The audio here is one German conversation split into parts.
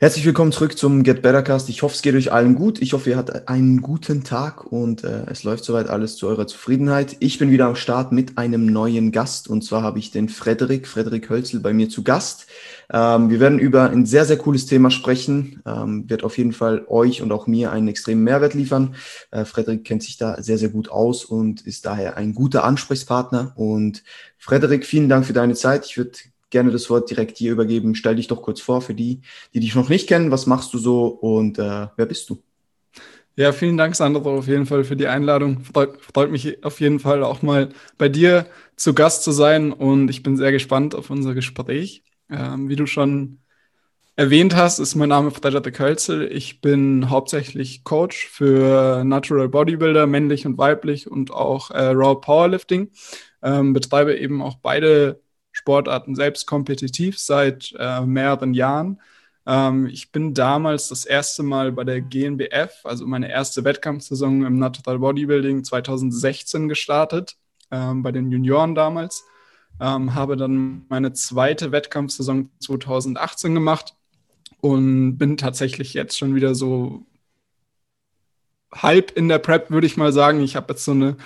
Herzlich willkommen zurück zum Get Better Cast. Ich hoffe, es geht euch allen gut. Ich hoffe, ihr hattet einen guten Tag und äh, es läuft soweit alles zu eurer Zufriedenheit. Ich bin wieder am Start mit einem neuen Gast und zwar habe ich den Frederik, Frederik Hölzel bei mir zu Gast. Ähm, wir werden über ein sehr, sehr cooles Thema sprechen. Ähm, wird auf jeden Fall euch und auch mir einen extremen Mehrwert liefern. Äh, Frederik kennt sich da sehr, sehr gut aus und ist daher ein guter Ansprechpartner. Und Frederik, vielen Dank für deine Zeit. Ich würde gerne das Wort direkt dir übergeben. Stell dich doch kurz vor für die, die dich noch nicht kennen. Was machst du so und äh, wer bist du? Ja, vielen Dank, Sandro, auf jeden Fall für die Einladung. Freut, freut, mich auf jeden Fall auch mal bei dir zu Gast zu sein und ich bin sehr gespannt auf unser Gespräch. Ähm, wie du schon erwähnt hast, ist mein Name Frederik Hölzel. Ich bin hauptsächlich Coach für Natural Bodybuilder, männlich und weiblich und auch äh, Raw Powerlifting. Ähm, betreibe eben auch beide Sportarten selbst kompetitiv seit äh, mehreren Jahren. Ähm, ich bin damals das erste Mal bei der GNBF, also meine erste Wettkampfsaison im Natural Bodybuilding 2016 gestartet, ähm, bei den Junioren damals. Ähm, habe dann meine zweite Wettkampfsaison 2018 gemacht und bin tatsächlich jetzt schon wieder so halb in der Prep, würde ich mal sagen. Ich habe jetzt so eine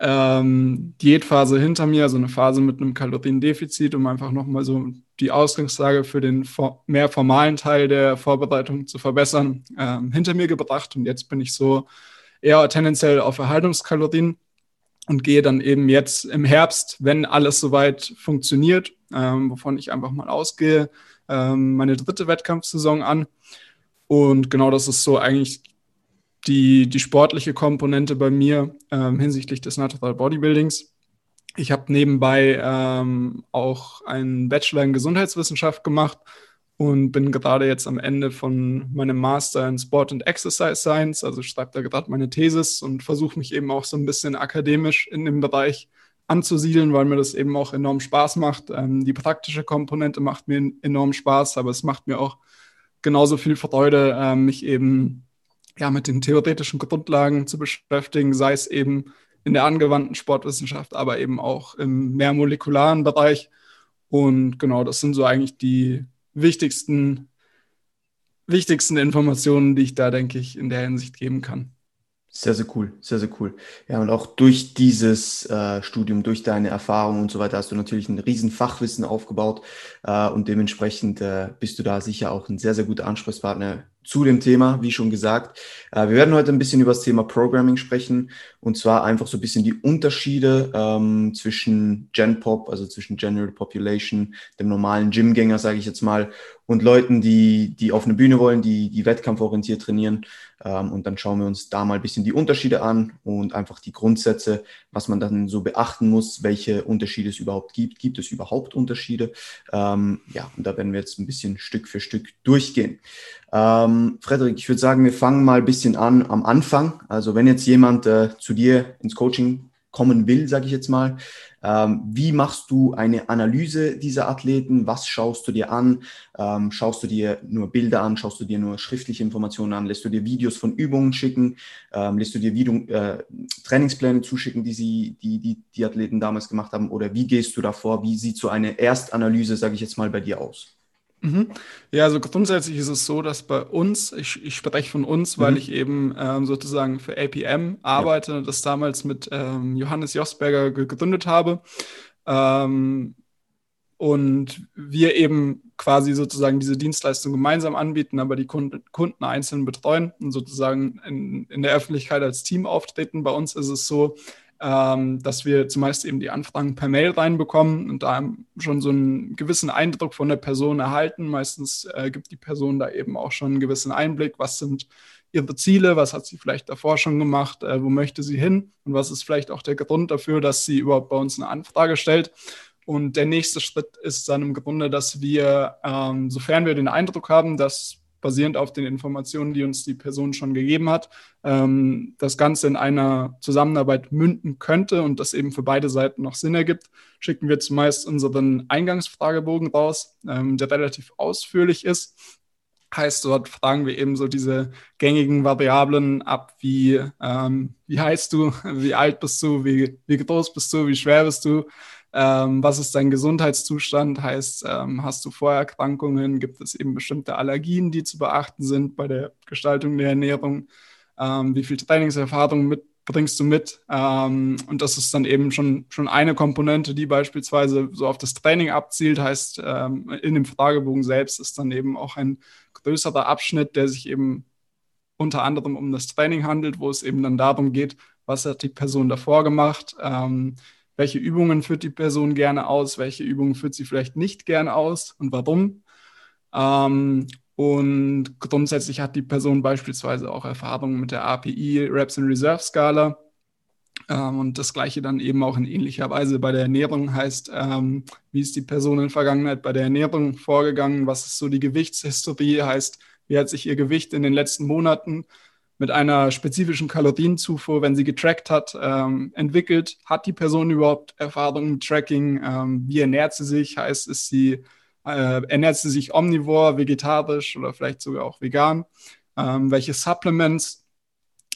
ähm, Diätphase hinter mir, also eine Phase mit einem Kaloriendefizit, um einfach nochmal so die Ausgangslage für den for mehr formalen Teil der Vorbereitung zu verbessern, ähm, hinter mir gebracht. Und jetzt bin ich so eher tendenziell auf Erhaltungskalorien und gehe dann eben jetzt im Herbst, wenn alles soweit funktioniert, ähm, wovon ich einfach mal ausgehe, ähm, meine dritte Wettkampfsaison an. Und genau das ist so eigentlich die, die sportliche Komponente bei mir ähm, hinsichtlich des Natural Bodybuildings. Ich habe nebenbei ähm, auch einen Bachelor in Gesundheitswissenschaft gemacht und bin gerade jetzt am Ende von meinem Master in Sport and Exercise Science, also schreibe da gerade meine Thesis und versuche mich eben auch so ein bisschen akademisch in dem Bereich anzusiedeln, weil mir das eben auch enorm Spaß macht. Ähm, die praktische Komponente macht mir enorm Spaß, aber es macht mir auch genauso viel Freude, äh, mich eben ja, mit den theoretischen Grundlagen zu beschäftigen, sei es eben in der angewandten Sportwissenschaft, aber eben auch im mehr molekularen Bereich. Und genau, das sind so eigentlich die wichtigsten, wichtigsten Informationen, die ich da, denke ich, in der Hinsicht geben kann. Sehr, sehr cool, sehr, sehr cool. Ja, und auch durch dieses äh, Studium, durch deine Erfahrungen und so weiter, hast du natürlich ein riesen Fachwissen aufgebaut äh, und dementsprechend äh, bist du da sicher auch ein sehr, sehr guter Ansprechpartner zu dem Thema, wie schon gesagt. Äh, wir werden heute ein bisschen über das Thema Programming sprechen und zwar einfach so ein bisschen die Unterschiede ähm, zwischen Gen Pop, also zwischen General Population, dem normalen Gymgänger, sage ich jetzt mal, und Leuten, die, die auf eine Bühne wollen, die, die wettkampforientiert trainieren. Ähm, und dann schauen wir uns da mal ein bisschen die Unterschiede an und einfach die Grundsätze, was man dann so beachten muss, welche Unterschiede es überhaupt gibt. Gibt es überhaupt Unterschiede? Ähm, ja, und da werden wir jetzt ein bisschen Stück für Stück durchgehen. Ähm, Frederik, ich würde sagen, wir fangen mal ein bisschen an am Anfang. Also wenn jetzt jemand äh, zu dir ins Coaching kommen will, sage ich jetzt mal, ähm, wie machst du eine Analyse dieser Athleten? Was schaust du dir an? Ähm, schaust du dir nur Bilder an? Schaust du dir nur schriftliche Informationen an? Lässt du dir Videos von Übungen schicken? Ähm, lässt du dir Video, äh, Trainingspläne zuschicken, die, sie, die, die die Athleten damals gemacht haben? Oder wie gehst du davor? Wie sieht so eine Erstanalyse, sage ich jetzt mal, bei dir aus? Mhm. Ja, also grundsätzlich ist es so, dass bei uns, ich, ich spreche von uns, weil mhm. ich eben ähm, sozusagen für APM arbeite, ja. das damals mit ähm, Johannes Josberger gegründet habe. Ähm, und wir eben quasi sozusagen diese Dienstleistung gemeinsam anbieten, aber die Kunden, Kunden einzeln betreuen und sozusagen in, in der Öffentlichkeit als Team auftreten. Bei uns ist es so, ähm, dass wir zumeist eben die Anfragen per Mail reinbekommen und da schon so einen gewissen Eindruck von der Person erhalten. Meistens äh, gibt die Person da eben auch schon einen gewissen Einblick, was sind ihre Ziele, was hat sie vielleicht davor schon gemacht, äh, wo möchte sie hin und was ist vielleicht auch der Grund dafür, dass sie überhaupt bei uns eine Anfrage stellt. Und der nächste Schritt ist dann im Grunde, dass wir, ähm, sofern wir den Eindruck haben, dass basierend auf den Informationen, die uns die Person schon gegeben hat, ähm, das Ganze in einer Zusammenarbeit münden könnte und das eben für beide Seiten noch Sinn ergibt, schicken wir zumeist unseren Eingangsfragebogen raus, ähm, der relativ ausführlich ist. Heißt, dort fragen wir eben so diese gängigen Variablen ab, wie, ähm, wie heißt du, wie alt bist du, wie, wie groß bist du, wie schwer bist du, Ähm, was ist dein Gesundheitszustand? Heißt, ähm, hast du Vorerkrankungen? Gibt es eben bestimmte Allergien, die zu beachten sind bei der Gestaltung der Ernährung? Ähm, wie viel Trainingserfahrung mit, bringst du mit? Ähm, und das ist dann eben schon, schon eine Komponente, die beispielsweise so auf das Training abzielt. Heißt, ähm, in dem Fragebogen selbst ist dann eben auch ein größerer Abschnitt, der sich eben unter anderem um das Training handelt, wo es eben dann darum geht, was hat die Person davor gemacht, ähm, welche Übungen führt die Person gerne aus, welche Übungen führt sie vielleicht nicht gerne aus? Und warum. Ähm, und grundsätzlich hat die Person beispielsweise auch Erfahrungen mit der API Reps and Reserve Skala. Ähm, und das gleiche dann eben auch in ähnlicher Weise bei der Ernährung. Heißt, ähm, wie ist die Person in der Vergangenheit bei der Ernährung vorgegangen, was ist so die Gewichtshistorie, heißt, wie hat sich ihr Gewicht in den letzten Monaten mit einer spezifischen Kalorienzufuhr, wenn sie getrackt hat, ähm, entwickelt. Hat die Person überhaupt Erfahrung mit Tracking? Ähm, wie ernährt sie sich? Heißt, ist sie, äh, ernährt sie sich omnivor, vegetarisch oder vielleicht sogar auch vegan? Ähm, welche Supplements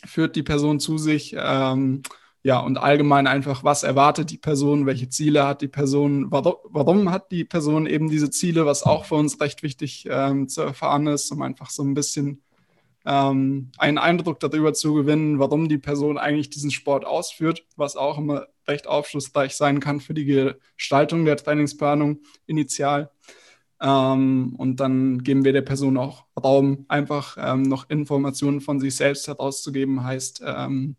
führt die Person zu sich? Ähm, ja, und allgemein einfach, was erwartet die Person, welche Ziele hat die Person, warum, warum hat die Person eben diese Ziele, was auch für uns recht wichtig ähm, zu erfahren ist, um einfach so ein bisschen ähm, einen Eindruck darüber zu gewinnen, warum die Person eigentlich diesen Sport ausführt, was auch immer recht aufschlussreich sein kann für die Gestaltung der Trainingsplanung initial. Ähm, und dann geben wir der Person auch Raum, einfach ähm, noch Informationen von sich selbst herauszugeben, heißt ähm,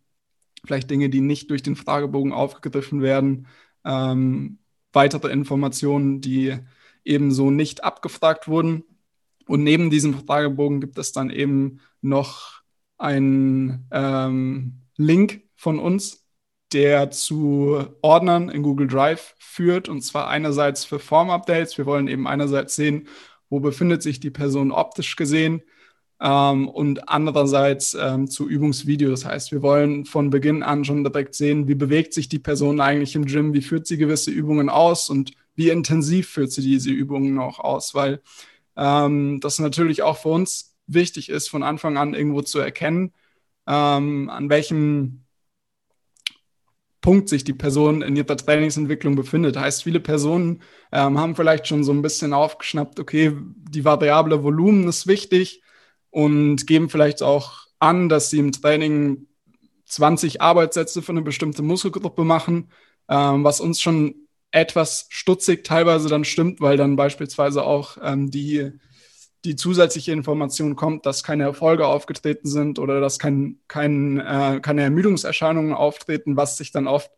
vielleicht Dinge, die nicht durch den Fragebogen aufgegriffen werden, ähm, weitere Informationen, die ebenso nicht abgefragt wurden. Und neben diesem Fragebogen gibt es dann eben noch einen ähm, Link von uns, der zu Ordnern in Google Drive führt. Und zwar einerseits für Form-Updates. Wir wollen eben einerseits sehen, wo befindet sich die Person optisch gesehen. Ähm, und andererseits ähm, zu Übungsvideos. Das heißt, wir wollen von Beginn an schon direkt sehen, wie bewegt sich die Person eigentlich im Gym, wie führt sie gewisse Übungen aus und wie intensiv führt sie diese Übungen auch aus, weil ähm, das natürlich auch für uns wichtig ist, von Anfang an irgendwo zu erkennen, ähm, an welchem Punkt sich die Person in ihrer Trainingsentwicklung befindet. Heißt, viele Personen ähm, haben vielleicht schon so ein bisschen aufgeschnappt, okay, die variable Volumen ist wichtig und geben vielleicht auch an, dass sie im Training 20 Arbeitssätze für eine bestimmte Muskelgruppe machen, ähm, was uns schon etwas stutzig teilweise dann stimmt, weil dann beispielsweise auch ähm, die, die zusätzliche Information kommt, dass keine Erfolge aufgetreten sind oder dass kein, kein, äh, keine Ermüdungserscheinungen auftreten, was sich dann oft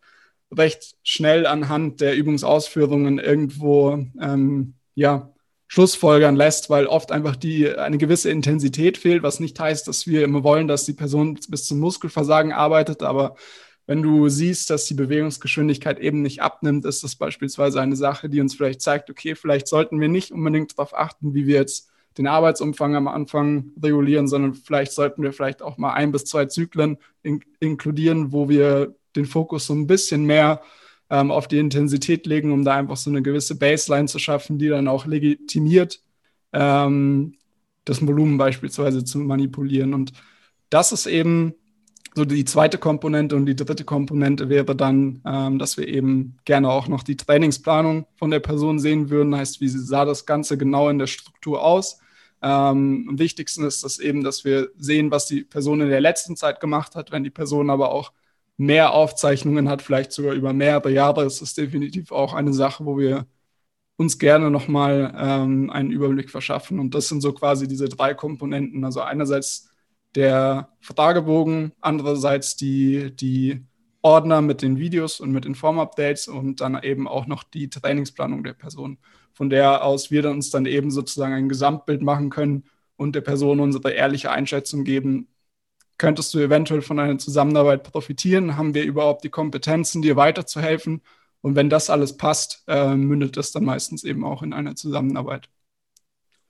recht schnell anhand der Übungsausführungen irgendwo ähm, ja, Schlussfolgern lässt, weil oft einfach die eine gewisse Intensität fehlt, was nicht heißt, dass wir immer wollen, dass die Person bis zum Muskelversagen arbeitet, aber wenn du siehst, dass die Bewegungsgeschwindigkeit eben nicht abnimmt, ist das beispielsweise eine Sache, die uns vielleicht zeigt, okay, vielleicht sollten wir nicht unbedingt darauf achten, wie wir jetzt den Arbeitsumfang am Anfang regulieren, sondern vielleicht sollten wir vielleicht auch mal ein bis zwei Zyklen in inkludieren, wo wir den Fokus so ein bisschen mehr ähm, auf die Intensität legen, um da einfach so eine gewisse Baseline zu schaffen, die dann auch legitimiert, ähm, das Volumen beispielsweise zu manipulieren. Und das ist eben so die zweite Komponente und die dritte Komponente wäre dann, ähm, dass wir eben gerne auch noch die Trainingsplanung von der Person sehen würden. Heißt, wie sah das Ganze genau in der Struktur aus? Ähm, am wichtigsten ist das eben, dass wir sehen, was die Person in der letzten Zeit gemacht hat. Wenn die Person aber auch mehr Aufzeichnungen hat, vielleicht sogar über mehrere Jahre, ist das definitiv auch eine Sache, wo wir uns gerne nochmal ähm, einen Überblick verschaffen. Und das sind so quasi diese drei Komponenten. Also einerseits der Fragebogen, andererseits die, die Ordner mit den Videos und mit den Form-Updates und dann eben auch noch die Trainingsplanung der Person, von der aus wir uns dann eben sozusagen ein Gesamtbild machen können und der Person unsere ehrliche Einschätzung geben, könntest du eventuell von einer Zusammenarbeit profitieren? Haben wir überhaupt die Kompetenzen, dir weiterzuhelfen? Und wenn das alles passt, äh, mündet das dann meistens eben auch in einer Zusammenarbeit.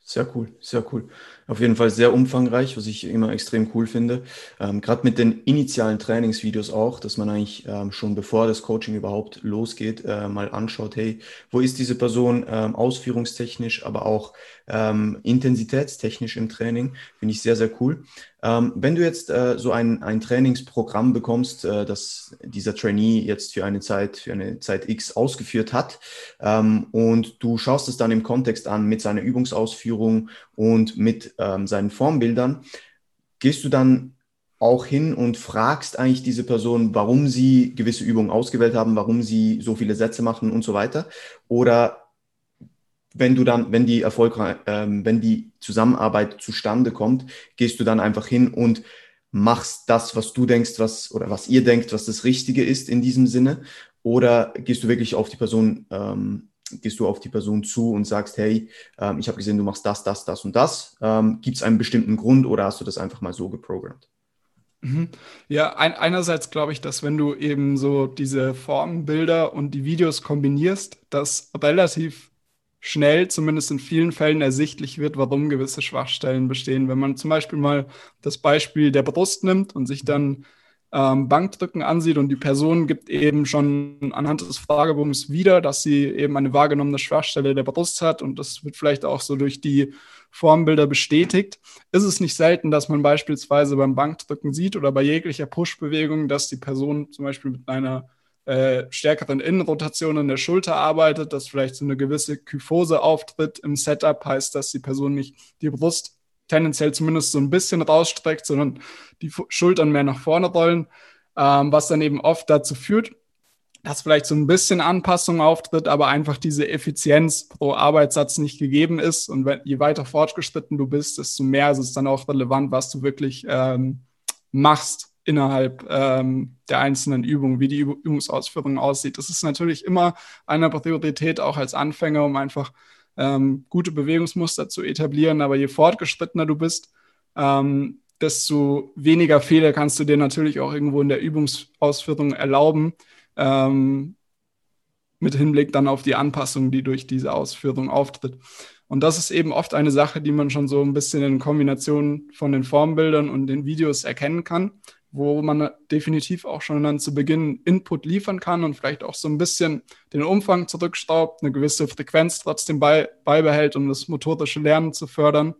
Sehr cool, sehr cool. Auf jeden Fall sehr umfangreich, was ich immer extrem cool finde. Ähm, Gerade mit den initialen Trainingsvideos auch, dass man eigentlich ähm, schon bevor das Coaching überhaupt losgeht, äh, mal anschaut, hey, wo ist diese Person ähm, ausführungstechnisch, aber auch ähm, intensitätstechnisch im Training. Finde ich sehr, sehr cool. Ähm, wenn du jetzt äh, so ein, ein Trainingsprogramm bekommst, äh, das dieser Trainee jetzt für eine Zeit, für eine Zeit X ausgeführt hat, ähm, und du schaust es dann im Kontext an mit seiner Übungsausführung und mit ähm, seinen Formbildern, gehst du dann auch hin und fragst eigentlich diese Person, warum sie gewisse Übungen ausgewählt haben, warum sie so viele Sätze machen und so weiter? Oder wenn du dann, wenn die erfolgreich, ähm, wenn die Zusammenarbeit zustande kommt, gehst du dann einfach hin und machst das, was du denkst, was oder was ihr denkt, was das Richtige ist in diesem Sinne, oder gehst du wirklich auf die Person, ähm, gehst du auf die Person zu und sagst, hey, ähm, ich habe gesehen, du machst das, das, das und das. Ähm, Gibt es einen bestimmten Grund oder hast du das einfach mal so geprogrammt? Mhm. Ja, ein, einerseits glaube ich, dass wenn du eben so diese Formenbilder und die Videos kombinierst, das relativ schnell, zumindest in vielen Fällen, ersichtlich wird, warum gewisse Schwachstellen bestehen. Wenn man zum Beispiel mal das Beispiel der Brust nimmt und sich dann ähm, Bankdrücken ansieht und die Person gibt eben schon anhand des Fragebogens wieder, dass sie eben eine wahrgenommene Schwachstelle der Brust hat und das wird vielleicht auch so durch die Formbilder bestätigt, ist es nicht selten, dass man beispielsweise beim Bankdrücken sieht oder bei jeglicher Push-Bewegung, dass die Person zum Beispiel mit einer äh, stärkeren Innenrotation in der Schulter arbeitet, dass vielleicht so eine gewisse Kyphose auftritt im Setup, heißt, dass die Person nicht die Brust tendenziell zumindest so ein bisschen rausstreckt, sondern die Schultern mehr nach vorne rollen, ähm, was dann eben oft dazu führt, dass vielleicht so ein bisschen Anpassung auftritt, aber einfach diese Effizienz pro Arbeitssatz nicht gegeben ist. Und wenn, je weiter fortgeschritten du bist, desto mehr ist es dann auch relevant, was du wirklich ähm, machst innerhalb ähm, der einzelnen Übungen, wie die Übungsausführung aussieht. Das ist natürlich immer eine Priorität, auch als Anfänger, um einfach ähm, gute Bewegungsmuster zu etablieren. Aber je fortgeschrittener du bist, ähm, desto weniger Fehler kannst du dir natürlich auch irgendwo in der Übungsausführung erlauben, ähm, mit Hinblick dann auf die Anpassung, die durch diese Ausführung auftritt. Und das ist eben oft eine Sache, die man schon so ein bisschen in Kombination von den Formbildern und den Videos erkennen kann wo man definitiv auch schon dann zu Beginn Input liefern kann und vielleicht auch so ein bisschen den Umfang zurückstaubt, eine gewisse Frequenz trotzdem bei, beibehält, um das motorische Lernen zu fördern.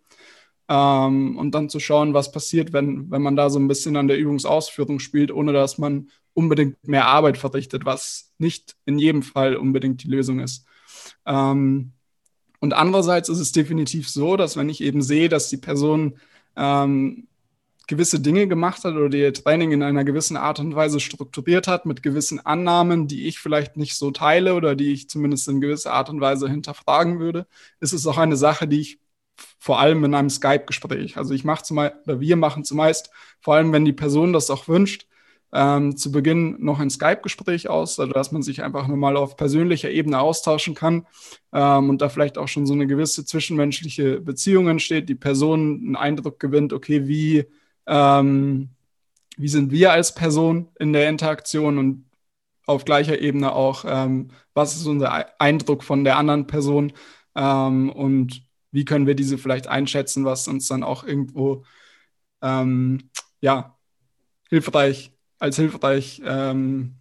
Ähm, und dann zu schauen, was passiert, wenn, wenn man da so ein bisschen an der Übungsausführung spielt, ohne dass man unbedingt mehr Arbeit verrichtet, was nicht in jedem Fall unbedingt die Lösung ist. Ähm, und andererseits ist es definitiv so, dass wenn ich eben sehe, dass die Person ähm, gewisse Dinge gemacht hat oder ihr Training in einer gewissen Art und Weise strukturiert hat, mit gewissen Annahmen, die ich vielleicht nicht so teile oder die ich zumindest in gewisser Art und Weise hinterfragen würde, ist es auch eine Sache, die ich vor allem in einem Skype-Gespräch, also ich mache zumeist, oder wir machen zumeist, vor allem wenn die Person das auch wünscht, ähm, zu Beginn noch ein Skype-Gespräch aus, also dass man sich einfach nur mal auf persönlicher Ebene austauschen kann ähm, und da vielleicht auch schon so eine gewisse zwischenmenschliche Beziehung entsteht, die Person einen Eindruck gewinnt, okay, wie ähm, wie sind wir als Person in der Interaktion und auf gleicher Ebene auch, ähm, was ist unser Eindruck von der anderen Person ähm, und wie können wir diese vielleicht einschätzen, was uns dann auch irgendwo ähm, ja, hilfreich, als hilfreich, ähm,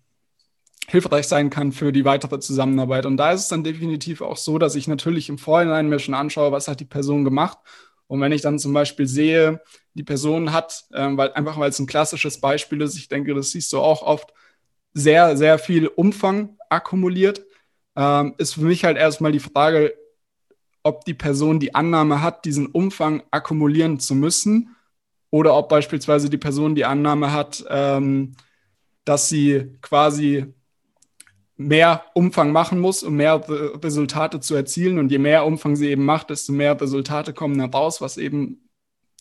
hilfreich sein kann für die weitere Zusammenarbeit. Und da ist es dann definitiv auch so, dass ich natürlich im Vorhinein mir schon anschaue, was hat die Person gemacht und wenn ich dann zum Beispiel sehe, die Person hat, ähm, weil einfach weil es ein klassisches Beispiel ist, ich denke, das siehst du auch oft, sehr, sehr viel Umfang akkumuliert, ähm, ist für mich halt erstmal die Frage, ob die Person die Annahme hat, diesen Umfang akkumulieren zu müssen oder ob beispielsweise die Person die Annahme hat, ähm, dass sie quasi mehr Umfang machen muss, um mehr Resultate zu erzielen. Und je mehr Umfang sie eben macht, desto mehr Resultate kommen heraus, was eben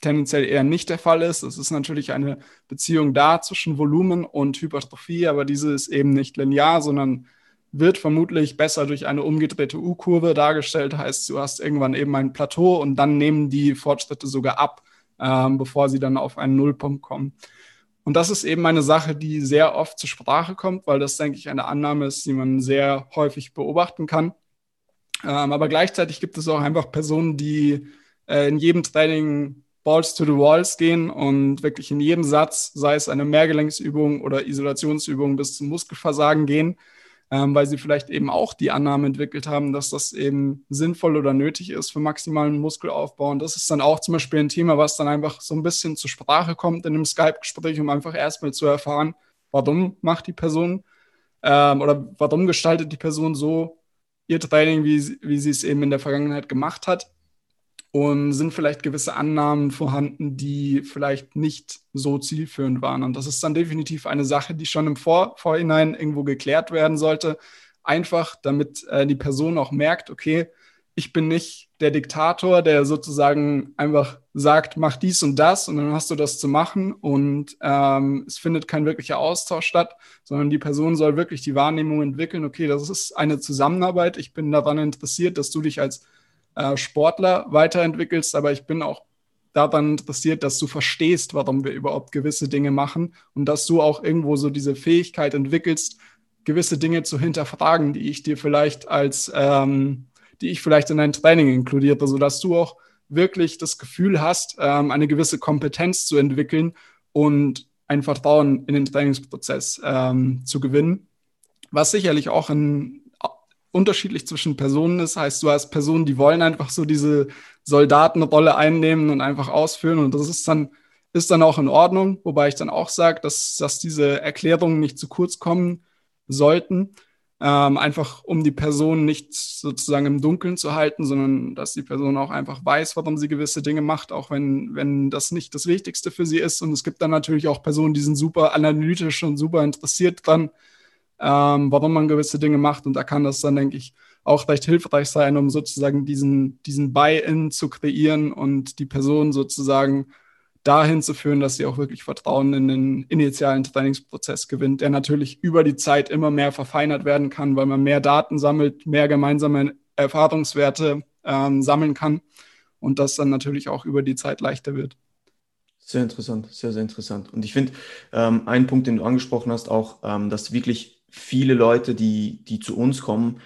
tendenziell eher nicht der Fall ist. Es ist natürlich eine Beziehung da zwischen Volumen und Hypertrophie, aber diese ist eben nicht linear, sondern wird vermutlich besser durch eine umgedrehte U-Kurve dargestellt. Heißt, du hast irgendwann eben ein Plateau und dann nehmen die Fortschritte sogar ab, ähm, bevor sie dann auf einen Nullpunkt kommen. Und das ist eben eine Sache, die sehr oft zur Sprache kommt, weil das, denke ich, eine Annahme ist, die man sehr häufig beobachten kann. Ähm, aber gleichzeitig gibt es auch einfach Personen, die äh, in jedem Training Balls to the Walls gehen und wirklich in jedem Satz, sei es eine Mehrgelenksübung oder Isolationsübung, bis zum Muskelversagen gehen, ähm, weil sie vielleicht eben auch die Annahme entwickelt haben, dass das eben sinnvoll oder nötig ist für maximalen Muskelaufbau. Und das ist dann auch zum Beispiel ein Thema, was dann einfach so ein bisschen zur Sprache kommt in einem Skype-Gespräch, um einfach erstmal zu erfahren, warum macht die Person ähm, oder warum gestaltet die Person so ihr Training, wie, wie sie es eben in der Vergangenheit gemacht hat und sind vielleicht gewisse Annahmen vorhanden, die vielleicht nicht so zielführend waren. Und das ist dann definitiv eine Sache, die schon im Vor Vorhinein irgendwo geklärt werden sollte. Einfach, damit äh, die Person auch merkt, okay, ich bin nicht der Diktator, der sozusagen einfach sagt, mach dies und das und dann hast du das zu machen und ähm, es findet kein wirklicher Austausch statt, sondern die Person soll wirklich die Wahrnehmung entwickeln, okay, das ist eine Zusammenarbeit, ich bin daran interessiert, dass du dich als äh, Sportler weiterentwickelst, aber ich bin auch daran interessiert, dass du verstehst, warum wir überhaupt gewisse Dinge machen und dass du auch irgendwo so diese Fähigkeit entwickelst, gewisse Dinge zu hinterfragen, die ich dir vielleicht als, ähm, die ich vielleicht in dein Training inkludiere, sodass du auch wirklich das Gefühl hast, ähm, eine gewisse Kompetenz zu entwickeln und ein Vertrauen in den Trainingsprozess ähm, zu gewinnen, was sicherlich auch ein unterschiedlich zwischen Personen ist. Heißt, du hast Personen, die wollen einfach so diese Soldatenrolle einnehmen und einfach ausführen. Und das ist dann, ist dann auch in Ordnung, wobei ich dann auch sage, dass, dass diese Erklärungen nicht zu kurz kommen sollten. Ähm, einfach um die Person nicht sozusagen im Dunkeln zu halten, sondern dass die Person auch einfach weiß, warum sie gewisse Dinge macht, auch wenn, wenn das nicht das Wichtigste für sie ist. Und es gibt dann natürlich auch Personen, die sind super analytisch und super interessiert dran, ähm, warum man gewisse Dinge macht. Und da kann das dann, denke ich, auch recht hilfreich sein, um sozusagen diesen, diesen Buy-in zu kreieren und die Person sozusagen dahin zu führen, dass sie auch wirklich Vertrauen in den initialen Trainingsprozess gewinnt, der natürlich über die Zeit immer mehr verfeinert werden kann, weil man mehr Daten sammelt, mehr gemeinsame Erfahrungswerte ähm, sammeln kann und das dann natürlich auch über die Zeit leichter wird. Sehr interessant, sehr, sehr interessant. Und ich finde, ähm, ein Punkt, den du angesprochen hast, auch, ähm, dass wirklich viele Leute, die, die zu uns kommen,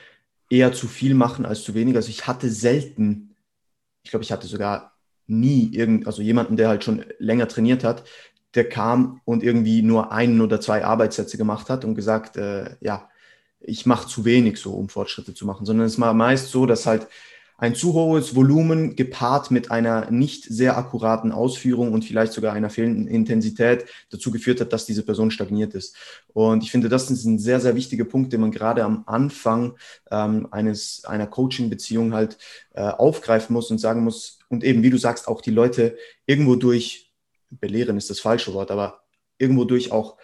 eher zu viel machen als zu wenig. Also ich hatte selten, ich glaube, ich hatte sogar nie irgend, also jemanden, der halt schon länger trainiert hat, der kam und irgendwie nur einen oder zwei Arbeitssätze gemacht hat und gesagt, äh, ja, ich mache zu wenig so, um Fortschritte zu machen, sondern es war meist so, dass halt ein zu hohes Volumen gepaart mit einer nicht sehr akkuraten Ausführung und vielleicht sogar einer fehlenden Intensität dazu geführt hat, dass diese Person stagniert ist. Und ich finde, das ist ein sehr, sehr wichtiger Punkt, den man gerade am Anfang ähm, eines, einer Coaching-Beziehung halt äh, aufgreifen muss und sagen muss, und eben, wie du sagst, auch die Leute irgendwo durch, belehren ist das falsche Wort, aber irgendwo durch auch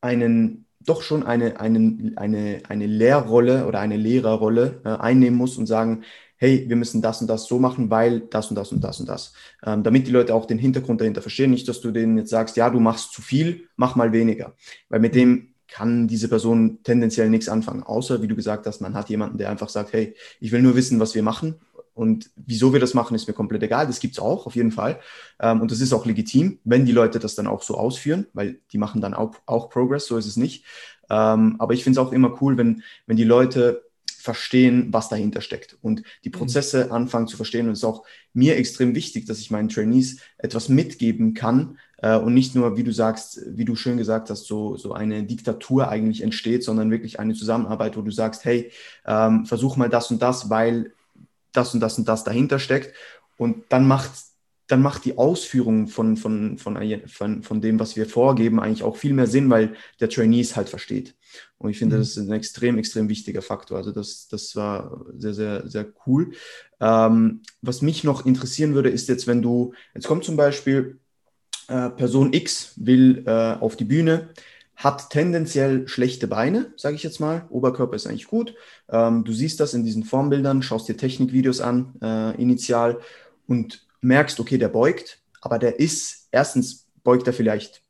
einen doch schon eine, eine, eine, eine Lehrrolle oder eine Lehrerrolle äh, einnehmen muss und sagen, hey, wir müssen das und das so machen, weil das und das und das und das. Ähm, damit die Leute auch den Hintergrund dahinter verstehen. Nicht, dass du denen jetzt sagst, ja, du machst zu viel, mach mal weniger. Weil mit dem kann diese Person tendenziell nichts anfangen. Außer, wie du gesagt hast, man hat jemanden, der einfach sagt, hey, ich will nur wissen, was wir machen. Und wieso wir das machen, ist mir komplett egal. Das gibt es auch, auf jeden Fall. Ähm, und das ist auch legitim, wenn die Leute das dann auch so ausführen, weil die machen dann auch, auch Progress, so ist es nicht. Ähm, aber ich finde es auch immer cool, wenn, wenn die Leute verstehen, was dahinter steckt und die mhm. Prozesse anfangen zu verstehen. Und es ist auch mir extrem wichtig, dass ich meinen Trainees etwas mitgeben kann äh, und nicht nur, wie du sagst, wie du schön gesagt hast, so, so eine Diktatur eigentlich entsteht, sondern wirklich eine Zusammenarbeit, wo du sagst, hey, ähm, versuch mal das und das, weil das und das und das dahinter steckt. Und dann macht dann macht die Ausführung von, von, von, von, von dem, was wir vorgeben, eigentlich auch viel mehr Sinn, weil der Trainee es halt versteht. Und ich finde, mhm. das ist ein extrem, extrem wichtiger Faktor. Also das, das war sehr, sehr, sehr cool. Ähm, was mich noch interessieren würde, ist jetzt, wenn du, jetzt kommt zum Beispiel äh, Person X will äh, auf die Bühne, hat tendenziell schlechte Beine, sage ich jetzt mal. Oberkörper ist eigentlich gut. Ähm, du siehst das in diesen Formbildern, schaust dir Technikvideos an, äh, initial und merkst, okay, der beugt, aber der ist, erstens beugt er vielleicht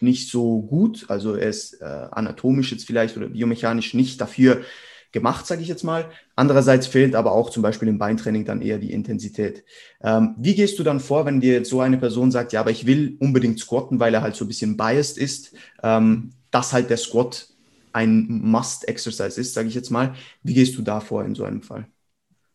nicht so gut, also er ist äh, anatomisch jetzt vielleicht oder biomechanisch nicht dafür gemacht, sage ich jetzt mal. Andererseits fehlt aber auch zum Beispiel im Beintraining dann eher die Intensität. Ähm, wie gehst du dann vor, wenn dir jetzt so eine Person sagt, ja, aber ich will unbedingt squatten, weil er halt so ein bisschen biased ist, ähm, dass halt der Squat ein Must-Exercise ist, sage ich jetzt mal. Wie gehst du da vor in so einem Fall?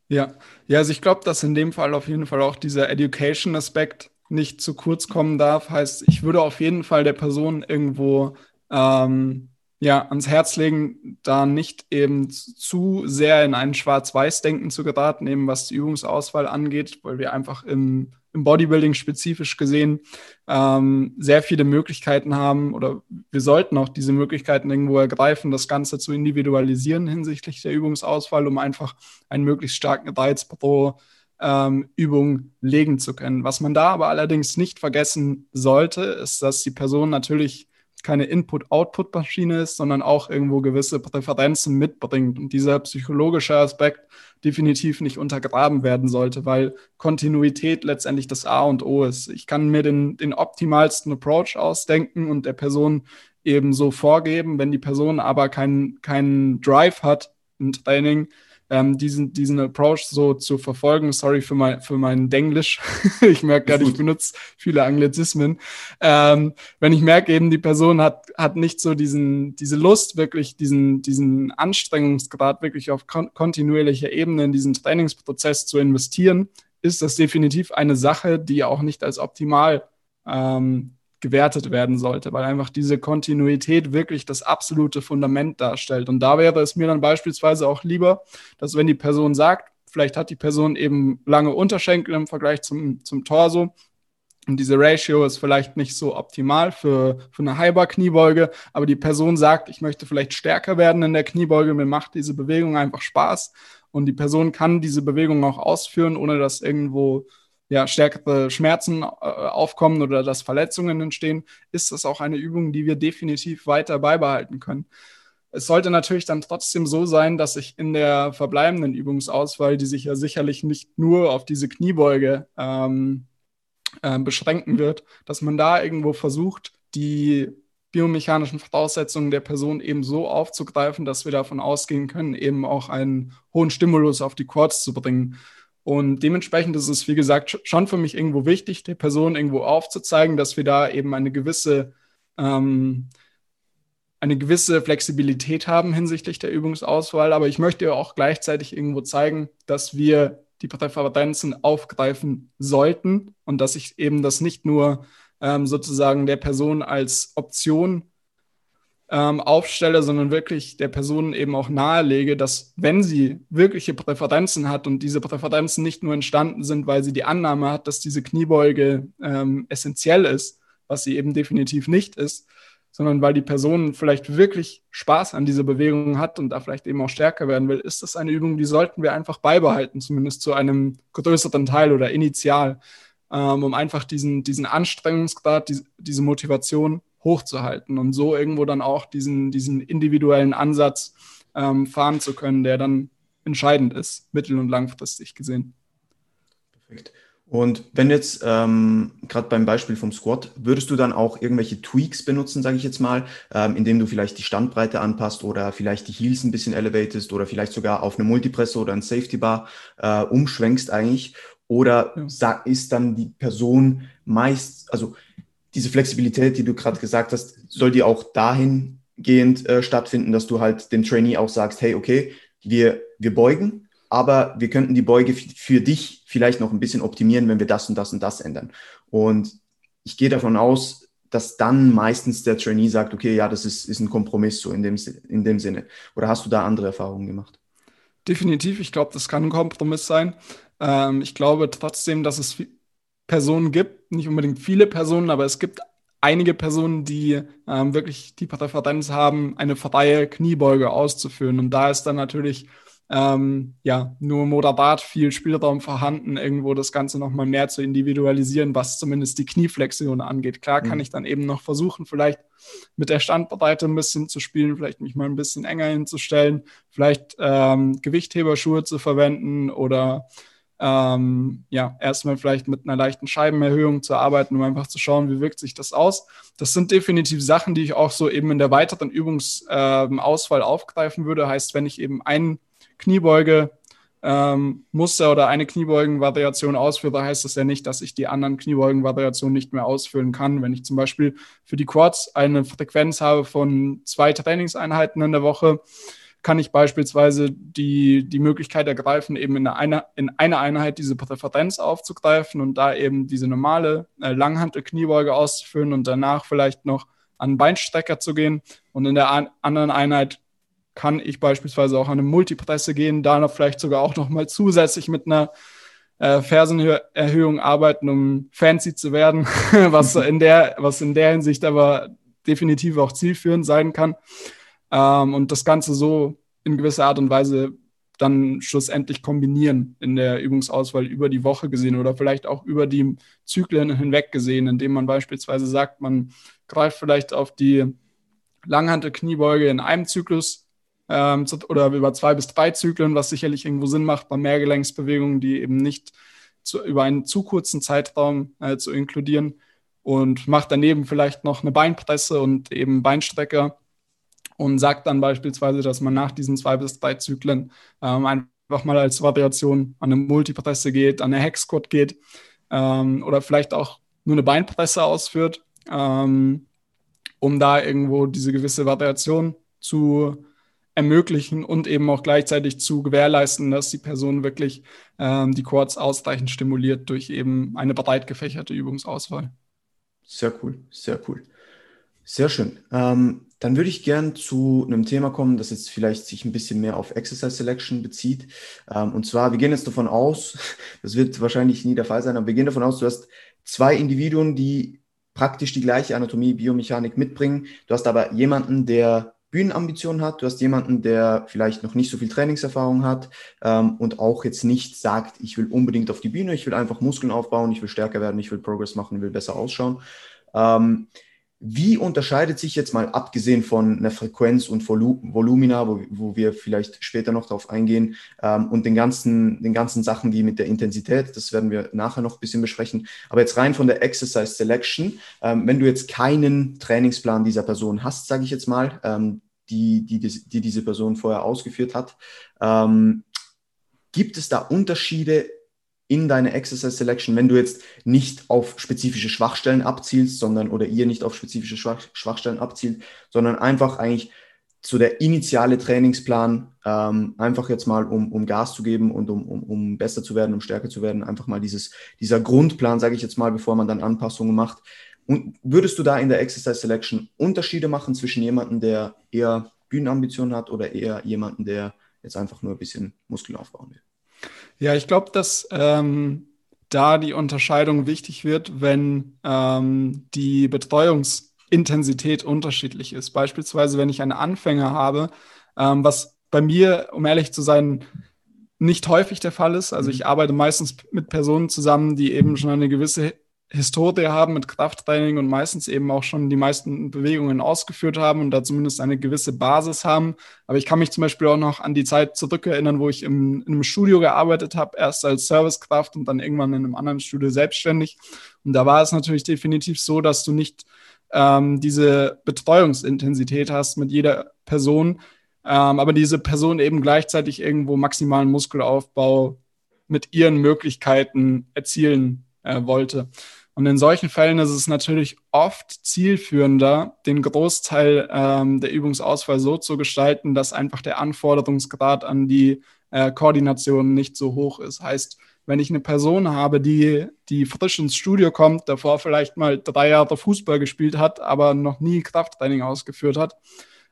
Ja, ja, also ich glaube, dass in dem Fall auf jeden Fall auch dieser Education-Aspekt nicht zu kurz kommen darf. Heißt, ich würde auf jeden Fall der Person irgendwo ähm, ja, ans Herz legen, da nicht eben zu sehr in ein Schwarz-Weiß-Denken zu geraten, eben was die Übungsauswahl angeht, weil wir einfach im, im Bodybuilding spezifisch gesehen ähm, sehr viele Möglichkeiten haben oder wir sollten auch diese Möglichkeiten irgendwo ergreifen, das Ganze zu individualisieren hinsichtlich der Übungsauswahl, um einfach einen möglichst starken Reiz pro ähm, Übung legen zu können. Was man da aber allerdings nicht vergessen sollte, ist, dass die Person natürlich keine Input-Output-Maschine ist, sondern auch irgendwo gewisse Präferenzen mitbringt. Und dieser psychologische Aspekt definitiv nicht untergraben werden sollte, weil Kontinuität letztendlich das A und O ist. Ich kann mir den, den optimalsten Approach ausdenken und der Person eben so vorgeben. Wenn die Person aber keinen keinen Drive hat im Training, ähm, diesen, diesen Approach so zu verfolgen. Sorry für mein, für mein Denglisch. ich merke gerade, ich benutze viele Anglizismen. Ähm, wenn ich merke eben, die Person hat, hat nicht so diesen, diese Lust, wirklich diesen, diesen Anstrengungsgrad wirklich auf kon kontinuierlicher Ebene in diesen Trainingsprozess zu investieren, ist das definitiv eine Sache, die auch nicht als optimal ähm, gewertet werden sollte, weil einfach diese Kontinuität wirklich das absolute Fundament darstellt. Und da wäre es mir dann beispielsweise auch lieber, dass wenn die Person sagt, vielleicht hat die Person eben lange Unterschenkel im Vergleich zum, zum Torso, und diese Ratio ist vielleicht nicht so optimal für, für eine Hyper-Kniebeuge, aber die Person sagt, ich möchte vielleicht stärker werden in der Kniebeuge, mir macht diese Bewegung einfach Spaß und die Person kann diese Bewegung auch ausführen, ohne dass irgendwo ja, stärkere Schmerzen äh, aufkommen oder dass Verletzungen entstehen, ist das auch eine Übung, die wir definitiv weiter beibehalten können. Es sollte natürlich dann trotzdem so sein, dass ich in der verbleibenden Übungsauswahl, die sich ja sicherlich nicht nur auf diese Kniebeuge ähm, äh, beschränken wird, dass man da irgendwo versucht, die biomechanischen Voraussetzungen der Person eben so aufzugreifen, dass wir davon ausgehen können, eben auch einen hohen Stimulus auf die Quads zu bringen. Und dementsprechend ist es, wie gesagt, schon für mich irgendwo wichtig, der Person irgendwo aufzuzeigen, dass wir da eben eine gewisse, ähm, eine gewisse Flexibilität haben hinsichtlich der Übungsauswahl. Aber ich möchte auch gleichzeitig irgendwo zeigen, dass wir die Präferenzen aufgreifen sollten und dass ich eben das nicht nur ähm, sozusagen der Person als Option ähm, aufstelle, sondern wirklich der Person eben auch nahelege, dass wenn sie wirkliche Präferenzen hat und diese Präferenzen nicht nur entstanden sind, weil sie die Annahme hat, dass diese Kniebeuge ähm, essentiell ist, was sie eben definitiv nicht ist, sondern weil die Person vielleicht wirklich Spaß an dieser Bewegung hat und da vielleicht eben auch stärker werden will, ist das eine Übung, die sollten wir einfach beibehalten, zumindest zu einem größeren Teil oder initial, ähm, um einfach diesen, diesen Anstrengungsgrad, die, diese Motivation hochzuhalten und so irgendwo dann auch diesen, diesen individuellen Ansatz ähm, fahren zu können, der dann entscheidend ist, mittel- und langfristig gesehen. Perfekt. Und wenn jetzt ähm, gerade beim Beispiel vom Squat, würdest du dann auch irgendwelche Tweaks benutzen, sage ich jetzt mal, ähm, indem du vielleicht die Standbreite anpasst oder vielleicht die Heels ein bisschen elevatest oder vielleicht sogar auf eine Multipresse oder ein Safety Bar äh, umschwenkst eigentlich? Oder ja. ist dann die Person meist, also diese Flexibilität, die du gerade gesagt hast, soll die auch dahingehend äh, stattfinden, dass du halt dem Trainee auch sagst, hey, okay, wir, wir beugen, aber wir könnten die Beuge für dich vielleicht noch ein bisschen optimieren, wenn wir das und das und das ändern. Und ich gehe davon aus, dass dann meistens der Trainee sagt, okay, ja, das ist, ist ein Kompromiss so in dem, in dem Sinne. Oder hast du da andere Erfahrungen gemacht? Definitiv, ich glaube, das kann ein Kompromiss sein. Ähm, ich glaube trotzdem, dass es Personen gibt, nicht unbedingt viele Personen, aber es gibt einige Personen, die ähm, wirklich die Präferenz haben, eine freie Kniebeuge auszuführen. Und da ist dann natürlich ähm, ja nur moderat viel Spielraum vorhanden, irgendwo das Ganze nochmal mehr zu individualisieren, was zumindest die Knieflexion angeht. Klar kann mhm. ich dann eben noch versuchen, vielleicht mit der Standbreite ein bisschen zu spielen, vielleicht mich mal ein bisschen enger hinzustellen, vielleicht ähm, Gewichtheberschuhe zu verwenden oder ähm, ja, erstmal vielleicht mit einer leichten Scheibenerhöhung zu arbeiten, um einfach zu schauen, wie wirkt sich das aus. Das sind definitiv Sachen, die ich auch so eben in der weiteren Übungsauswahl ähm, aufgreifen würde. Heißt, wenn ich eben ein Kniebeuge ähm, Muster oder eine Kniebeugenvariation ausführe, heißt das ja nicht, dass ich die anderen Kniebeugenvariationen nicht mehr ausfüllen kann. Wenn ich zum Beispiel für die Quads eine Frequenz habe von zwei Trainingseinheiten in der Woche, kann ich beispielsweise die, die Möglichkeit ergreifen, eben in einer, in einer Einheit diese Präferenz aufzugreifen und da eben diese normale äh, Langhantel-Kniebeuge auszuführen und danach vielleicht noch an Beinstrecker zu gehen. Und in der an anderen Einheit kann ich beispielsweise auch an eine Multipresse gehen, da noch vielleicht sogar auch noch mal zusätzlich mit einer äh, Fersenerhöhung arbeiten, um fancy zu werden, was in der, was in der Hinsicht aber definitiv auch zielführend sein kann. Ähm, und das Ganze so in gewisser Art und Weise dann schlussendlich kombinieren in der Übungsauswahl über die Woche gesehen oder vielleicht auch über die Zyklen hinweg gesehen, indem man beispielsweise sagt, man greift vielleicht auf die Langhantel-Kniebeuge in einem Zyklus ähm, oder über zwei bis drei Zyklen, was sicherlich irgendwo Sinn macht bei Mehrgelenksbewegungen, die eben nicht zu, über einen zu kurzen Zeitraum äh, zu inkludieren und macht daneben vielleicht noch eine Beinpresse und eben Beinstrecker und sagt dann beispielsweise, dass man nach diesen zwei bis drei Zyklen ähm, einfach mal als Variation an eine Multipresse geht, an eine Hexquad geht ähm, oder vielleicht auch nur eine Beinpresse ausführt, ähm, um da irgendwo diese gewisse Variation zu ermöglichen und eben auch gleichzeitig zu gewährleisten, dass die Person wirklich ähm, die Quads ausreichend stimuliert durch eben eine breit gefächerte Übungsauswahl. Sehr cool, sehr cool. Sehr schön. Ähm, dann würde ich gern zu einem Thema kommen, das jetzt vielleicht sich ein bisschen mehr auf Exercise Selection bezieht. Ähm, und zwar, wir gehen jetzt davon aus, das wird wahrscheinlich nie der Fall sein, aber wir gehen davon aus, du hast zwei Individuen, die praktisch die gleiche Anatomie, Biomechanik mitbringen. Du hast aber jemanden, der Bühnenambitionen hat, du hast jemanden, der vielleicht noch nicht so viel Trainingserfahrung hat ähm, und auch jetzt nicht sagt, ich will unbedingt auf die Bühne, ich will einfach Muskeln aufbauen, ich will stärker werden, ich will Progress machen, ich will besser ausschauen. Ähm, wie unterscheidet sich jetzt mal, abgesehen von einer Frequenz und Volu Volumina, wo, wo, wir vielleicht später noch darauf eingehen, ähm, und den ganzen, den ganzen Sachen wie mit der Intensität, das werden wir nachher noch ein bisschen besprechen, aber jetzt rein von der Exercise Selection, ähm, wenn du jetzt keinen Trainingsplan dieser Person hast, sage ich jetzt mal, ähm, die, die, die, diese Person vorher ausgeführt hat, ähm, gibt es da Unterschiede in deine Exercise Selection, wenn du jetzt nicht auf spezifische Schwachstellen abzielst, sondern oder ihr nicht auf spezifische Schwach, Schwachstellen abzielt, sondern einfach eigentlich so der initiale Trainingsplan, ähm, einfach jetzt mal, um, um Gas zu geben und um, um, um besser zu werden, um stärker zu werden, einfach mal dieses, dieser Grundplan, sage ich jetzt mal, bevor man dann Anpassungen macht. Und würdest du da in der Exercise Selection Unterschiede machen zwischen jemandem, der eher Bühnenambitionen hat oder eher jemanden, der jetzt einfach nur ein bisschen Muskeln aufbauen will? Ja, ich glaube, dass ähm, da die Unterscheidung wichtig wird, wenn ähm, die Betreuungsintensität unterschiedlich ist. Beispielsweise, wenn ich einen Anfänger habe, ähm, was bei mir, um ehrlich zu sein, nicht häufig der Fall ist. Also ich mhm. arbeite meistens mit Personen zusammen, die eben schon eine gewisse Historie haben mit Krafttraining und meistens eben auch schon die meisten Bewegungen ausgeführt haben und da zumindest eine gewisse Basis haben. Aber ich kann mich zum Beispiel auch noch an die Zeit zurückerinnern, wo ich im, in einem Studio gearbeitet habe, erst als Servicekraft und dann irgendwann in einem anderen Studio selbstständig. Und da war es natürlich definitiv so, dass du nicht ähm, diese Betreuungsintensität hast mit jeder Person, ähm, aber diese Person eben gleichzeitig irgendwo maximalen Muskelaufbau mit ihren Möglichkeiten erzielen äh, wollte. Und in solchen Fällen ist es natürlich oft zielführender, den Großteil ähm, der Übungsauswahl so zu gestalten, dass einfach der Anforderungsgrad an die äh, Koordination nicht so hoch ist. Heißt, wenn ich eine Person habe, die, die frisch ins Studio kommt, davor vielleicht mal drei Jahre Fußball gespielt hat, aber noch nie Krafttraining ausgeführt hat,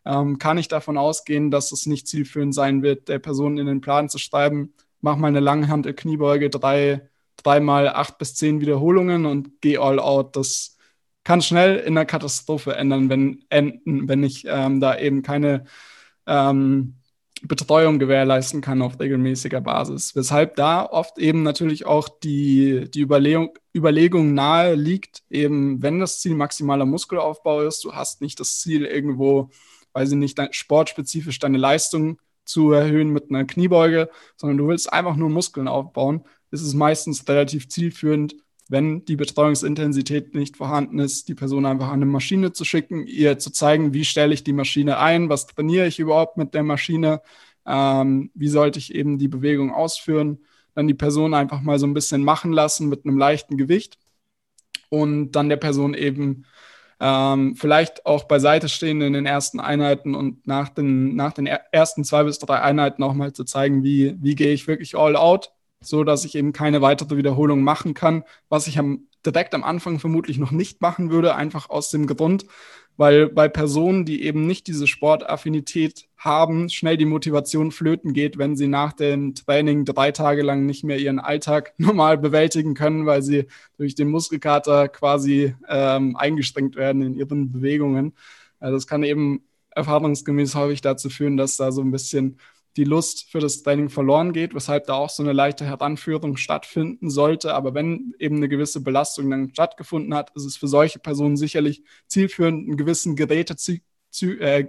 ähm, kann ich davon ausgehen, dass es nicht zielführend sein wird, der Person in den Plan zu schreiben, mach mal eine Langhandel-Kniebeuge, drei dreimal acht bis zehn Wiederholungen und gehe all out. Das kann schnell in einer Katastrophe ändern, wenn, enden, wenn ich ähm, da eben keine ähm, Betreuung gewährleisten kann auf regelmäßiger Basis. Weshalb da oft eben natürlich auch die, die Überlegung, Überlegung nahe liegt, eben wenn das Ziel maximaler Muskelaufbau ist, du hast nicht das Ziel irgendwo, weiß ich nicht, sportspezifisch deine Leistung zu erhöhen mit einer Kniebeuge, sondern du willst einfach nur Muskeln aufbauen, ist es meistens relativ zielführend, wenn die Betreuungsintensität nicht vorhanden ist, die Person einfach an eine Maschine zu schicken, ihr zu zeigen, wie stelle ich die Maschine ein, was trainiere ich überhaupt mit der Maschine, ähm, wie sollte ich eben die Bewegung ausführen, dann die Person einfach mal so ein bisschen machen lassen mit einem leichten Gewicht und dann der Person eben ähm, vielleicht auch beiseite stehen in den ersten Einheiten und nach den, nach den ersten zwei bis drei Einheiten auch mal zu zeigen, wie, wie gehe ich wirklich all out, so dass ich eben keine weitere Wiederholung machen kann, was ich am, direkt am Anfang vermutlich noch nicht machen würde, einfach aus dem Grund, weil bei Personen, die eben nicht diese Sportaffinität haben, schnell die Motivation flöten geht, wenn sie nach dem Training drei Tage lang nicht mehr ihren Alltag normal bewältigen können, weil sie durch den Muskelkater quasi ähm, eingeschränkt werden in ihren Bewegungen. Also das kann eben erfahrungsgemäß häufig dazu führen, dass da so ein bisschen die Lust für das Training verloren geht, weshalb da auch so eine leichte Heranführung stattfinden sollte. Aber wenn eben eine gewisse Belastung dann stattgefunden hat, ist es für solche Personen sicherlich zielführend, einen gewissen Geräte, äh,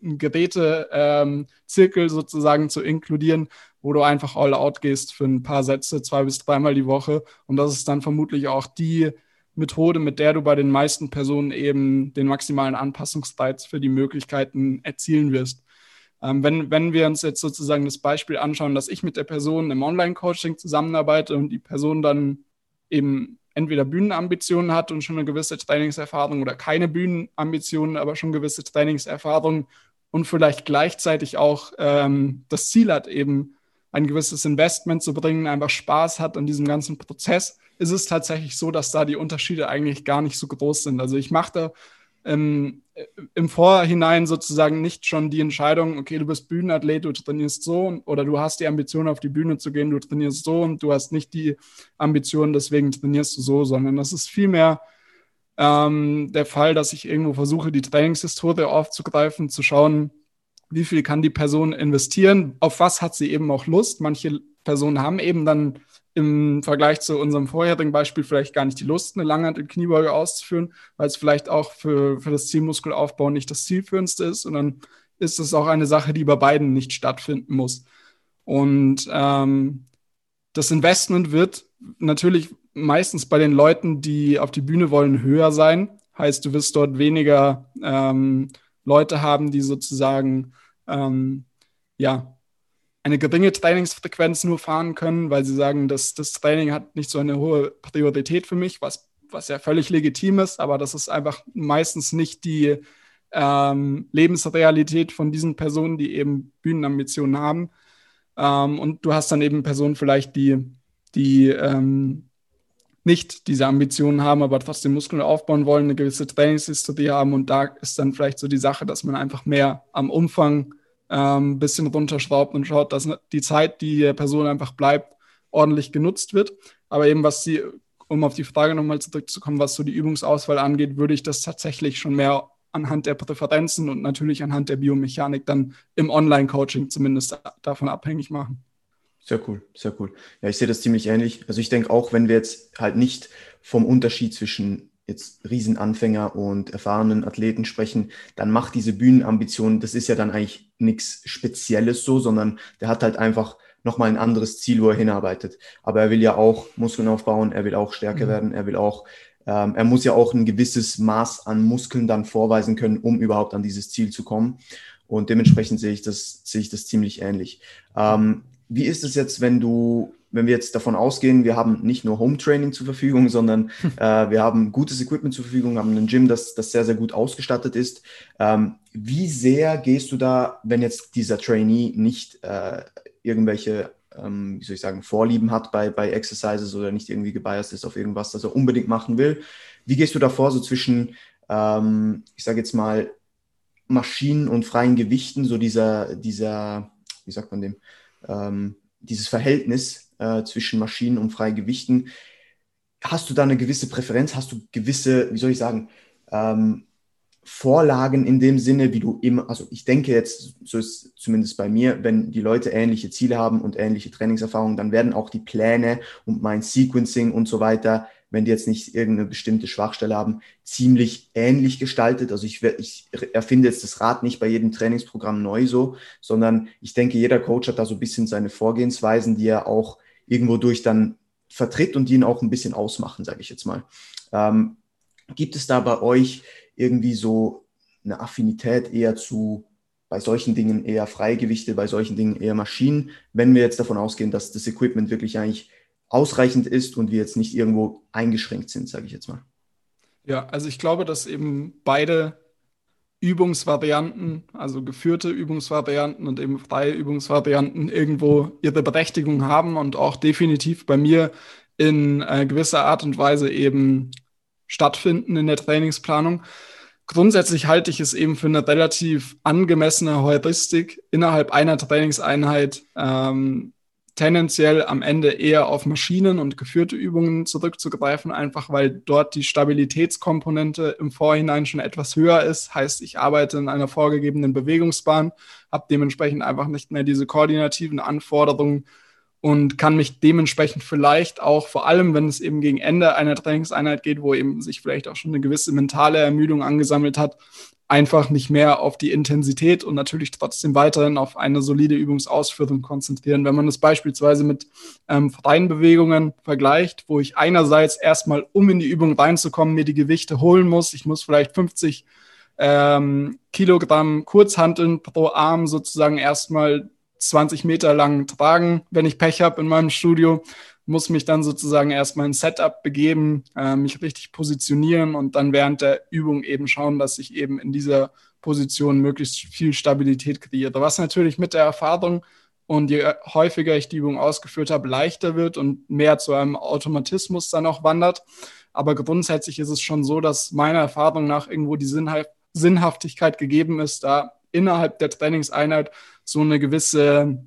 Geräte ähm, sozusagen zu inkludieren, wo du einfach all out gehst für ein paar Sätze, zwei bis dreimal die Woche. Und das ist dann vermutlich auch die Methode, mit der du bei den meisten Personen eben den maximalen Anpassungsreiz für die Möglichkeiten erzielen wirst. Ähm, wenn, wenn wir uns jetzt sozusagen das Beispiel anschauen, dass ich mit der Person im Online-Coaching zusammenarbeite und die Person dann eben entweder Bühnenambitionen hat und schon eine gewisse Trainingserfahrung oder keine Bühnenambitionen, aber schon gewisse Trainingserfahrung und vielleicht gleichzeitig auch ähm, das Ziel hat, eben ein gewisses Investment zu bringen, einfach Spaß hat an diesem ganzen Prozess, ist es tatsächlich so, dass da die Unterschiede eigentlich gar nicht so groß sind. Also ich mache da ähm, im Vorhinein sozusagen nicht schon die Entscheidung, okay, du bist Bühnenathlet, du trainierst so oder du hast die Ambition, auf die Bühne zu gehen, du trainierst so und du hast nicht die Ambition, deswegen trainierst du so, sondern das ist vielmehr ähm, der Fall, dass ich irgendwo versuche, die Trainingshistorie aufzugreifen, zu schauen, wie viel kann die Person investieren, auf was hat sie eben auch Lust. Manche Personen haben eben dann im Vergleich zu unserem vorherigen Beispiel vielleicht gar nicht die Lust, eine Langhand- und Kniebeuge auszuführen, weil es vielleicht auch für, für das Zielmuskelaufbau nicht das zielführendste ist. Und dann ist es auch eine Sache, die bei beiden nicht stattfinden muss. Und ähm, das Investment wird natürlich meistens bei den Leuten, die auf die Bühne wollen, höher sein. Heißt, du wirst dort weniger ähm, Leute haben, die sozusagen ähm, ja, eine geringe Trainingsfrequenz nur fahren können, weil sie sagen, dass das Training hat nicht so eine hohe Priorität für mich, was, was ja völlig legitim ist, aber das ist einfach meistens nicht die ähm, Lebensrealität von diesen Personen, die eben Bühnenambitionen haben. Ähm, und du hast dann eben Personen vielleicht, die, die ähm, nicht diese Ambitionen haben, aber trotzdem Muskeln aufbauen wollen, eine gewisse Trainingshistorie haben. Und da ist dann vielleicht so die Sache, dass man einfach mehr am Umfang ein ähm, bisschen runterschraubt und schaut, dass die Zeit, die der Person einfach bleibt, ordentlich genutzt wird. Aber eben, was die, um auf die Frage nochmal zurückzukommen, was so die Übungsauswahl angeht, würde ich das tatsächlich schon mehr anhand der Präferenzen und natürlich anhand der Biomechanik dann im Online-Coaching zumindest davon abhängig machen. Sehr cool, sehr cool. Ja, ich sehe das ziemlich ähnlich. Also ich denke auch, wenn wir jetzt halt nicht vom Unterschied zwischen jetzt Riesenanfänger und erfahrenen Athleten sprechen, dann macht diese Bühnenambition, das ist ja dann eigentlich nichts Spezielles so, sondern der hat halt einfach nochmal ein anderes Ziel, wo er hinarbeitet. Aber er will ja auch Muskeln aufbauen, er will auch stärker mhm. werden, er will auch, ähm, er muss ja auch ein gewisses Maß an Muskeln dann vorweisen können, um überhaupt an dieses Ziel zu kommen. Und dementsprechend sehe ich das, sehe ich das ziemlich ähnlich. Ähm, wie ist es jetzt, wenn du wenn wir jetzt davon ausgehen, wir haben nicht nur Home Training zur Verfügung, sondern äh, wir haben gutes Equipment zur Verfügung, haben ein Gym, das, das sehr, sehr gut ausgestattet ist. Ähm, wie sehr gehst du da, wenn jetzt dieser Trainee nicht äh, irgendwelche, ähm, wie soll ich sagen, Vorlieben hat bei, bei Exercises oder nicht irgendwie gebiased ist auf irgendwas, das er unbedingt machen will? Wie gehst du da vor, so zwischen, ähm, ich sage jetzt mal, Maschinen und freien Gewichten, so dieser, dieser, wie sagt man dem, ähm, dieses Verhältnis äh, zwischen Maschinen und freien Gewichten. Hast du da eine gewisse Präferenz? Hast du gewisse, wie soll ich sagen, ähm, Vorlagen in dem Sinne, wie du immer, also ich denke jetzt, so ist zumindest bei mir, wenn die Leute ähnliche Ziele haben und ähnliche Trainingserfahrungen, dann werden auch die Pläne und mein Sequencing und so weiter, wenn die jetzt nicht irgendeine bestimmte Schwachstelle haben, ziemlich ähnlich gestaltet. Also ich, ich erfinde jetzt das Rad nicht bei jedem Trainingsprogramm neu so, sondern ich denke, jeder Coach hat da so ein bisschen seine Vorgehensweisen, die er auch irgendwo durch dann vertritt und die ihn auch ein bisschen ausmachen, sage ich jetzt mal. Ähm, gibt es da bei euch irgendwie so eine Affinität eher zu bei solchen Dingen eher Freigewichte, bei solchen Dingen eher Maschinen, wenn wir jetzt davon ausgehen, dass das Equipment wirklich eigentlich ausreichend ist und wir jetzt nicht irgendwo eingeschränkt sind, sage ich jetzt mal. Ja, also ich glaube, dass eben beide Übungsvarianten, also geführte Übungsvarianten und eben freie Übungsvarianten irgendwo ihre Berechtigung haben und auch definitiv bei mir in äh, gewisser Art und Weise eben stattfinden in der Trainingsplanung. Grundsätzlich halte ich es eben für eine relativ angemessene Heuristik, innerhalb einer Trainingseinheit ähm, tendenziell am Ende eher auf Maschinen und geführte Übungen zurückzugreifen, einfach weil dort die Stabilitätskomponente im Vorhinein schon etwas höher ist. Heißt, ich arbeite in einer vorgegebenen Bewegungsbahn, habe dementsprechend einfach nicht mehr diese koordinativen Anforderungen und kann mich dementsprechend vielleicht auch, vor allem wenn es eben gegen Ende einer Trainingseinheit geht, wo eben sich vielleicht auch schon eine gewisse mentale Ermüdung angesammelt hat, einfach nicht mehr auf die Intensität und natürlich trotzdem weiterhin auf eine solide Übungsausführung konzentrieren. Wenn man das beispielsweise mit ähm, freien Bewegungen vergleicht, wo ich einerseits erstmal, um in die Übung reinzukommen, mir die Gewichte holen muss, ich muss vielleicht 50 ähm, Kilogramm Kurzhanteln pro Arm sozusagen erstmal 20 Meter lang tragen, wenn ich Pech habe in meinem Studio muss mich dann sozusagen erstmal ein Setup begeben, äh, mich richtig positionieren und dann während der Übung eben schauen, dass ich eben in dieser Position möglichst viel Stabilität kreiere. Was natürlich mit der Erfahrung und je häufiger ich die Übung ausgeführt habe, leichter wird und mehr zu einem Automatismus dann auch wandert. Aber grundsätzlich ist es schon so, dass meiner Erfahrung nach irgendwo die Sinnhaftigkeit gegeben ist, da innerhalb der Trainingseinheit so eine gewisse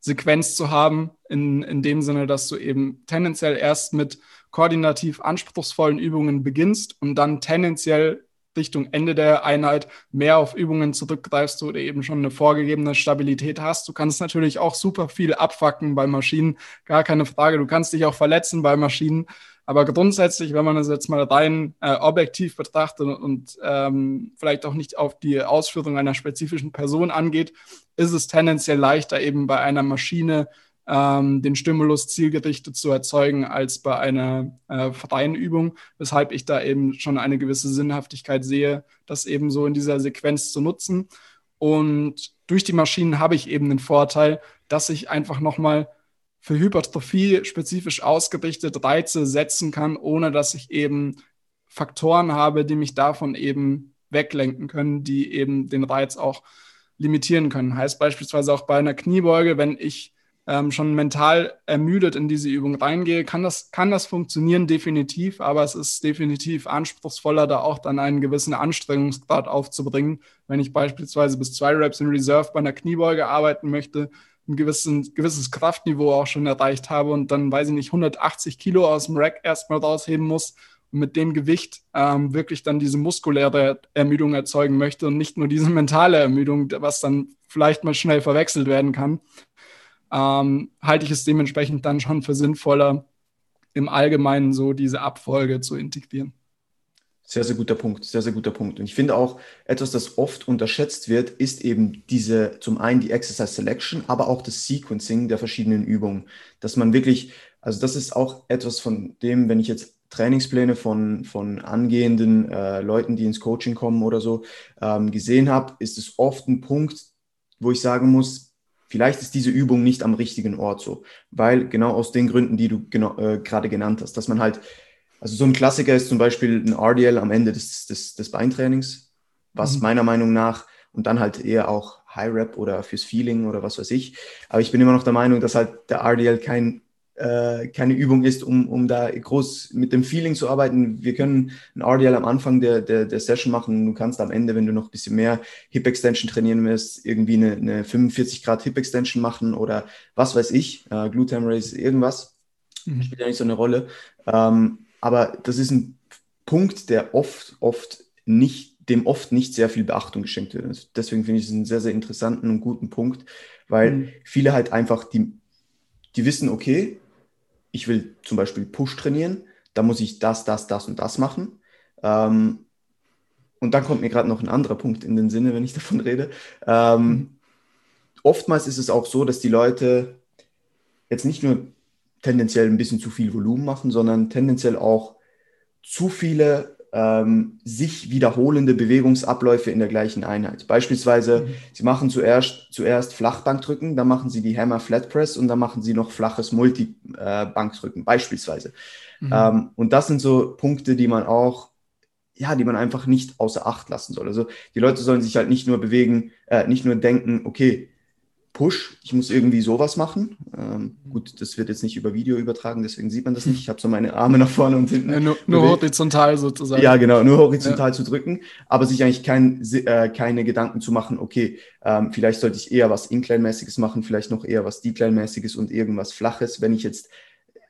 Sequenz zu haben, in, in dem Sinne, dass du eben tendenziell erst mit koordinativ anspruchsvollen Übungen beginnst und dann tendenziell Richtung Ende der Einheit mehr auf Übungen zurückgreifst oder eben schon eine vorgegebene Stabilität hast. Du kannst natürlich auch super viel abfacken bei Maschinen, gar keine Frage. Du kannst dich auch verletzen bei Maschinen. Aber grundsätzlich, wenn man das jetzt mal rein äh, objektiv betrachtet und, und ähm, vielleicht auch nicht auf die Ausführung einer spezifischen Person angeht, ist es tendenziell leichter, eben bei einer Maschine ähm, den Stimulus zielgerichtet zu erzeugen als bei einer äh, freien Übung, weshalb ich da eben schon eine gewisse Sinnhaftigkeit sehe, das eben so in dieser Sequenz zu nutzen. Und durch die Maschinen habe ich eben den Vorteil, dass ich einfach nochmal für Hypertrophie spezifisch ausgerichtet Reize setzen kann, ohne dass ich eben Faktoren habe, die mich davon eben weglenken können, die eben den Reiz auch limitieren können. Heißt beispielsweise auch bei einer Kniebeuge, wenn ich ähm, schon mental ermüdet in diese Übung reingehe, kann das, kann das funktionieren, definitiv, aber es ist definitiv anspruchsvoller, da auch dann einen gewissen Anstrengungsgrad aufzubringen. Wenn ich beispielsweise bis zwei Reps in Reserve bei einer Kniebeuge arbeiten möchte, ein gewissen, gewisses Kraftniveau auch schon erreicht habe und dann, weiß ich nicht, 180 Kilo aus dem Rack erstmal rausheben muss und mit dem Gewicht ähm, wirklich dann diese muskuläre Ermüdung erzeugen möchte und nicht nur diese mentale Ermüdung, was dann vielleicht mal schnell verwechselt werden kann, ähm, halte ich es dementsprechend dann schon für sinnvoller, im Allgemeinen so diese Abfolge zu integrieren. Sehr, sehr guter Punkt, sehr, sehr guter Punkt. Und ich finde auch, etwas, das oft unterschätzt wird, ist eben diese, zum einen die Exercise Selection, aber auch das Sequencing der verschiedenen Übungen. Dass man wirklich, also das ist auch etwas von dem, wenn ich jetzt Trainingspläne von, von angehenden äh, Leuten, die ins Coaching kommen oder so, ähm, gesehen habe, ist es oft ein Punkt, wo ich sagen muss, vielleicht ist diese Übung nicht am richtigen Ort so. Weil genau aus den Gründen, die du genau, äh, gerade genannt hast, dass man halt also so ein Klassiker ist zum Beispiel ein RDL am Ende des, des, des Beintrainings, was mhm. meiner Meinung nach und dann halt eher auch High Rep oder fürs Feeling oder was weiß ich. Aber ich bin immer noch der Meinung, dass halt der RDL kein, äh, keine Übung ist, um, um da groß mit dem Feeling zu arbeiten. Wir können ein RDL am Anfang der, der, der Session machen. Du kannst am Ende, wenn du noch ein bisschen mehr Hip Extension trainieren willst, irgendwie eine, eine 45 Grad Hip Extension machen oder was weiß ich, äh, Glute Raise, irgendwas. Mhm. Spielt ja nicht so eine Rolle. Ähm, aber das ist ein Punkt, der oft, oft nicht, dem oft nicht sehr viel Beachtung geschenkt wird. Deswegen finde ich es einen sehr, sehr interessanten und guten Punkt, weil mhm. viele halt einfach, die, die wissen, okay, ich will zum Beispiel Push trainieren, da muss ich das, das, das und das machen. Ähm, und dann kommt mir gerade noch ein anderer Punkt in den Sinne, wenn ich davon rede. Ähm, mhm. Oftmals ist es auch so, dass die Leute jetzt nicht nur tendenziell ein bisschen zu viel Volumen machen, sondern tendenziell auch zu viele ähm, sich wiederholende Bewegungsabläufe in der gleichen Einheit. Beispielsweise, mhm. Sie machen zuerst, zuerst Flachbankdrücken, dann machen Sie die Hammer Flat Press und dann machen Sie noch flaches Multibankdrücken, äh, beispielsweise. Mhm. Ähm, und das sind so Punkte, die man auch ja, die man einfach nicht außer Acht lassen soll. Also die Leute sollen sich halt nicht nur bewegen, äh, nicht nur denken, okay, Push, ich muss irgendwie sowas machen. Ähm, gut, das wird jetzt nicht über Video übertragen, deswegen sieht man das nicht. Ich habe so meine Arme nach vorne und hinten. Ja, nur, nur horizontal sozusagen. Ja, genau, nur horizontal ja. zu drücken, aber sich eigentlich kein, äh, keine Gedanken zu machen, okay, ähm, vielleicht sollte ich eher was Incline-mäßiges machen, vielleicht noch eher was Decline-mäßiges und irgendwas Flaches, wenn ich jetzt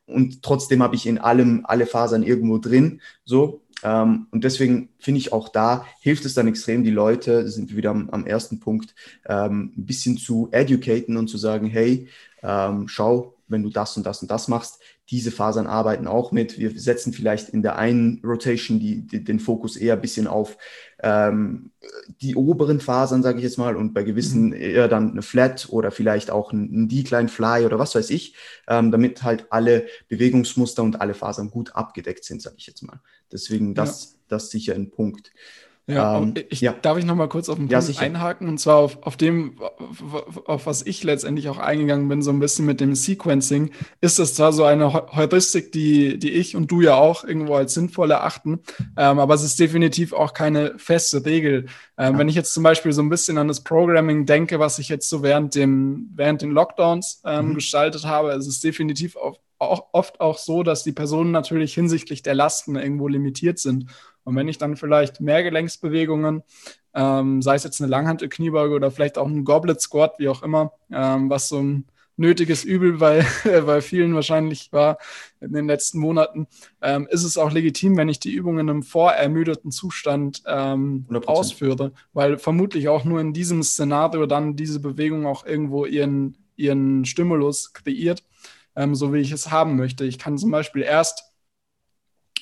und trotzdem habe ich in allem alle Fasern irgendwo drin. So, ähm, und deswegen finde ich auch da hilft es dann extrem, die Leute, sind wir wieder am, am ersten Punkt, ähm, ein bisschen zu educaten und zu sagen, hey, ähm, schau, wenn du das und das und das machst, diese Fasern arbeiten auch mit. Wir setzen vielleicht in der einen Rotation die, die, den Fokus eher ein bisschen auf ähm, die oberen Fasern, sage ich jetzt mal, und bei gewissen mhm. eher dann eine Flat oder vielleicht auch ein, ein Decline Fly oder was weiß ich, ähm, damit halt alle Bewegungsmuster und alle Fasern gut abgedeckt sind, sage ich jetzt mal. Deswegen das, ja. das sicher ein Punkt. Ja, ähm, ich, ja. darf ich noch mal kurz auf den Punkt ja, einhaken und zwar auf, auf dem, auf, auf, was ich letztendlich auch eingegangen bin, so ein bisschen mit dem Sequencing, ist das zwar so eine Heuristik, die, die ich und du ja auch irgendwo als sinnvoll erachten, ähm, aber es ist definitiv auch keine feste Regel. Ähm, ja. Wenn ich jetzt zum Beispiel so ein bisschen an das Programming denke, was ich jetzt so während dem, während den Lockdowns ähm, mhm. gestaltet habe, es ist definitiv auch, auch, oft auch so, dass die Personen natürlich hinsichtlich der Lasten irgendwo limitiert sind. Und wenn ich dann vielleicht mehr Gelenksbewegungen, ähm, sei es jetzt eine Langhantel-Kniebeuge oder vielleicht auch ein Goblet Squat, wie auch immer, ähm, was so ein nötiges Übel bei, bei vielen wahrscheinlich war in den letzten Monaten, ähm, ist es auch legitim, wenn ich die Übungen im vorermüdeten Zustand ähm, ausführe, weil vermutlich auch nur in diesem Szenario dann diese Bewegung auch irgendwo ihren, ihren Stimulus kreiert, ähm, so wie ich es haben möchte. Ich kann zum Beispiel erst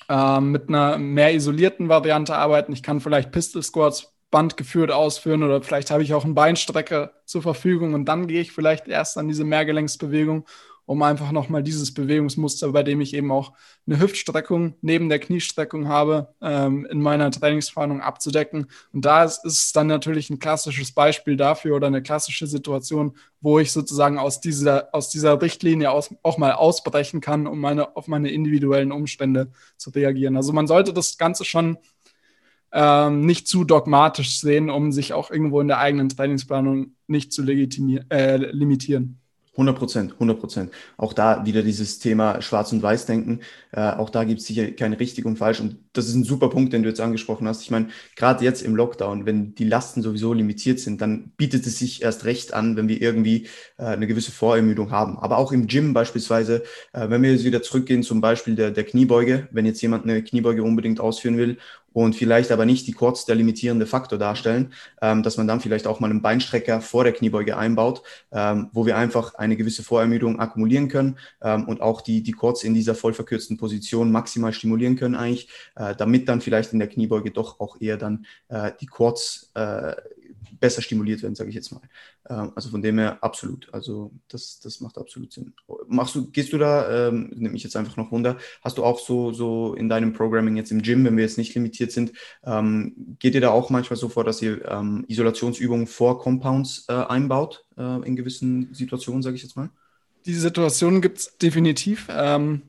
ähm, mit einer mehr isolierten Variante arbeiten. Ich kann vielleicht Pistol Squats bandgeführt ausführen oder vielleicht habe ich auch einen Beinstrecker zur Verfügung und dann gehe ich vielleicht erst an diese Mehrgelenksbewegung um einfach nochmal dieses Bewegungsmuster, bei dem ich eben auch eine Hüftstreckung neben der Kniestreckung habe, ähm, in meiner Trainingsplanung abzudecken. Und da ist, es dann natürlich ein klassisches Beispiel dafür oder eine klassische Situation, wo ich sozusagen aus dieser, aus dieser Richtlinie aus, auch mal ausbrechen kann, um meine, auf meine individuellen Umstände zu reagieren. Also man sollte das Ganze schon ähm, nicht zu dogmatisch sehen, um sich auch irgendwo in der eigenen Trainingsplanung nicht zu äh, limitieren. 100 Prozent, 100 Prozent. Auch da wieder dieses Thema Schwarz- und Weiß-Denken. Äh, auch da gibt es sicher keine richtig und falsch. Und das ist ein super Punkt, den du jetzt angesprochen hast. Ich meine, gerade jetzt im Lockdown, wenn die Lasten sowieso limitiert sind, dann bietet es sich erst recht an, wenn wir irgendwie äh, eine gewisse Vorermüdung haben. Aber auch im Gym beispielsweise, äh, wenn wir jetzt wieder zurückgehen zum Beispiel der, der Kniebeuge, wenn jetzt jemand eine Kniebeuge unbedingt ausführen will und vielleicht aber nicht die Quads der limitierende Faktor darstellen, ähm, dass man dann vielleicht auch mal einen Beinstrecker vor der Kniebeuge einbaut, ähm, wo wir einfach eine gewisse Vorermüdung akkumulieren können ähm, und auch die, die Quads in dieser voll verkürzten Position maximal stimulieren können eigentlich, äh, damit dann vielleicht in der Kniebeuge doch auch eher dann äh, die Quads äh, besser stimuliert werden, sage ich jetzt mal. Ähm, also von dem her absolut. Also das, das macht absolut Sinn. Machst du, gehst du da, ähm, nehme ich jetzt einfach noch runter, hast du auch so, so in deinem Programming jetzt im Gym, wenn wir jetzt nicht limitiert sind, ähm, geht ihr da auch manchmal so vor, dass ihr ähm, Isolationsübungen vor Compounds äh, einbaut, äh, in gewissen Situationen, sage ich jetzt mal? Diese Situationen gibt es definitiv. Ähm,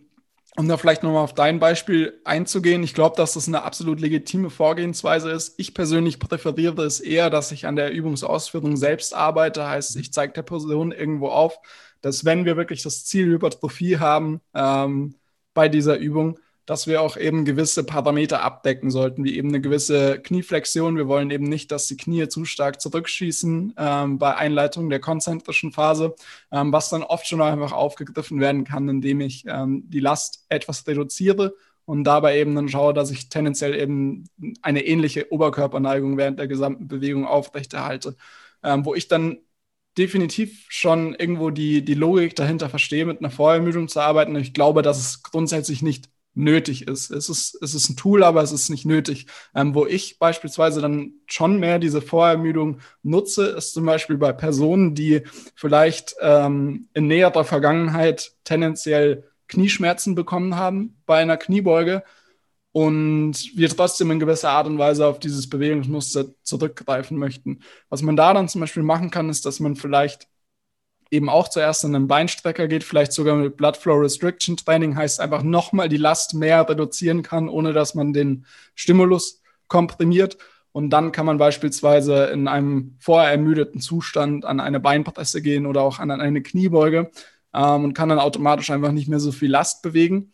um da vielleicht nochmal auf dein Beispiel einzugehen, ich glaube, dass das eine absolut legitime Vorgehensweise ist. Ich persönlich präferiere es eher, dass ich an der Übungsausführung selbst arbeite. Heißt, ich zeige der Person irgendwo auf, dass wenn wir wirklich das Ziel Hypertrophie haben ähm, bei dieser Übung, dass wir auch eben gewisse Parameter abdecken sollten, wie eben eine gewisse Knieflexion. Wir wollen eben nicht, dass die Knie zu stark zurückschießen ähm, bei Einleitung der konzentrischen Phase, ähm, was dann oft schon einfach aufgegriffen werden kann, indem ich ähm, die Last etwas reduziere und dabei eben dann schaue, dass ich tendenziell eben eine ähnliche Oberkörperneigung während der gesamten Bewegung aufrechterhalte, ähm, wo ich dann definitiv schon irgendwo die, die Logik dahinter verstehe, mit einer Vorermüdung zu arbeiten. Ich glaube, dass es grundsätzlich nicht nötig ist. Es ist, es ist ein Tool, aber es ist nicht nötig. Ähm, wo ich beispielsweise dann schon mehr diese Vorermüdung nutze, ist zum Beispiel bei Personen, die vielleicht ähm, in näherer Vergangenheit tendenziell Knieschmerzen bekommen haben bei einer Kniebeuge und wir trotzdem in gewisser Art und Weise auf dieses Bewegungsmuster zurückgreifen möchten. Was man da dann zum Beispiel machen kann, ist, dass man vielleicht eben auch zuerst in einen Beinstrecker geht, vielleicht sogar mit Blood Flow Restriction Training, heißt einfach nochmal die Last mehr reduzieren kann, ohne dass man den Stimulus komprimiert. Und dann kann man beispielsweise in einem vorher ermüdeten Zustand an eine Beinpresse gehen oder auch an eine Kniebeuge ähm, und kann dann automatisch einfach nicht mehr so viel Last bewegen.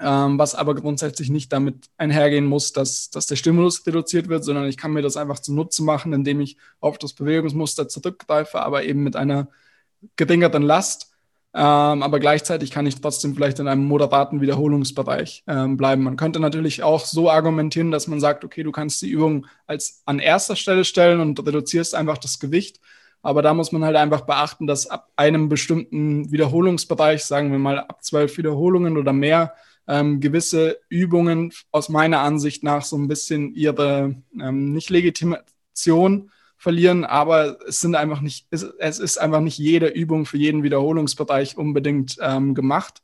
Ähm, was aber grundsätzlich nicht damit einhergehen muss, dass, dass der Stimulus reduziert wird, sondern ich kann mir das einfach zunutze machen, indem ich auf das Bewegungsmuster zurückgreife, aber eben mit einer geringeren Last. Ähm, aber gleichzeitig kann ich trotzdem vielleicht in einem moderaten Wiederholungsbereich ähm, bleiben. Man könnte natürlich auch so argumentieren, dass man sagt, okay, du kannst die Übung als an erster Stelle stellen und reduzierst einfach das Gewicht. Aber da muss man halt einfach beachten, dass ab einem bestimmten Wiederholungsbereich, sagen wir mal ab zwölf Wiederholungen oder mehr, ähm, gewisse Übungen aus meiner Ansicht nach so ein bisschen ihre ähm, nicht Legitimation verlieren, aber es sind einfach nicht, es, ist einfach nicht jede Übung für jeden Wiederholungsbereich unbedingt ähm, gemacht.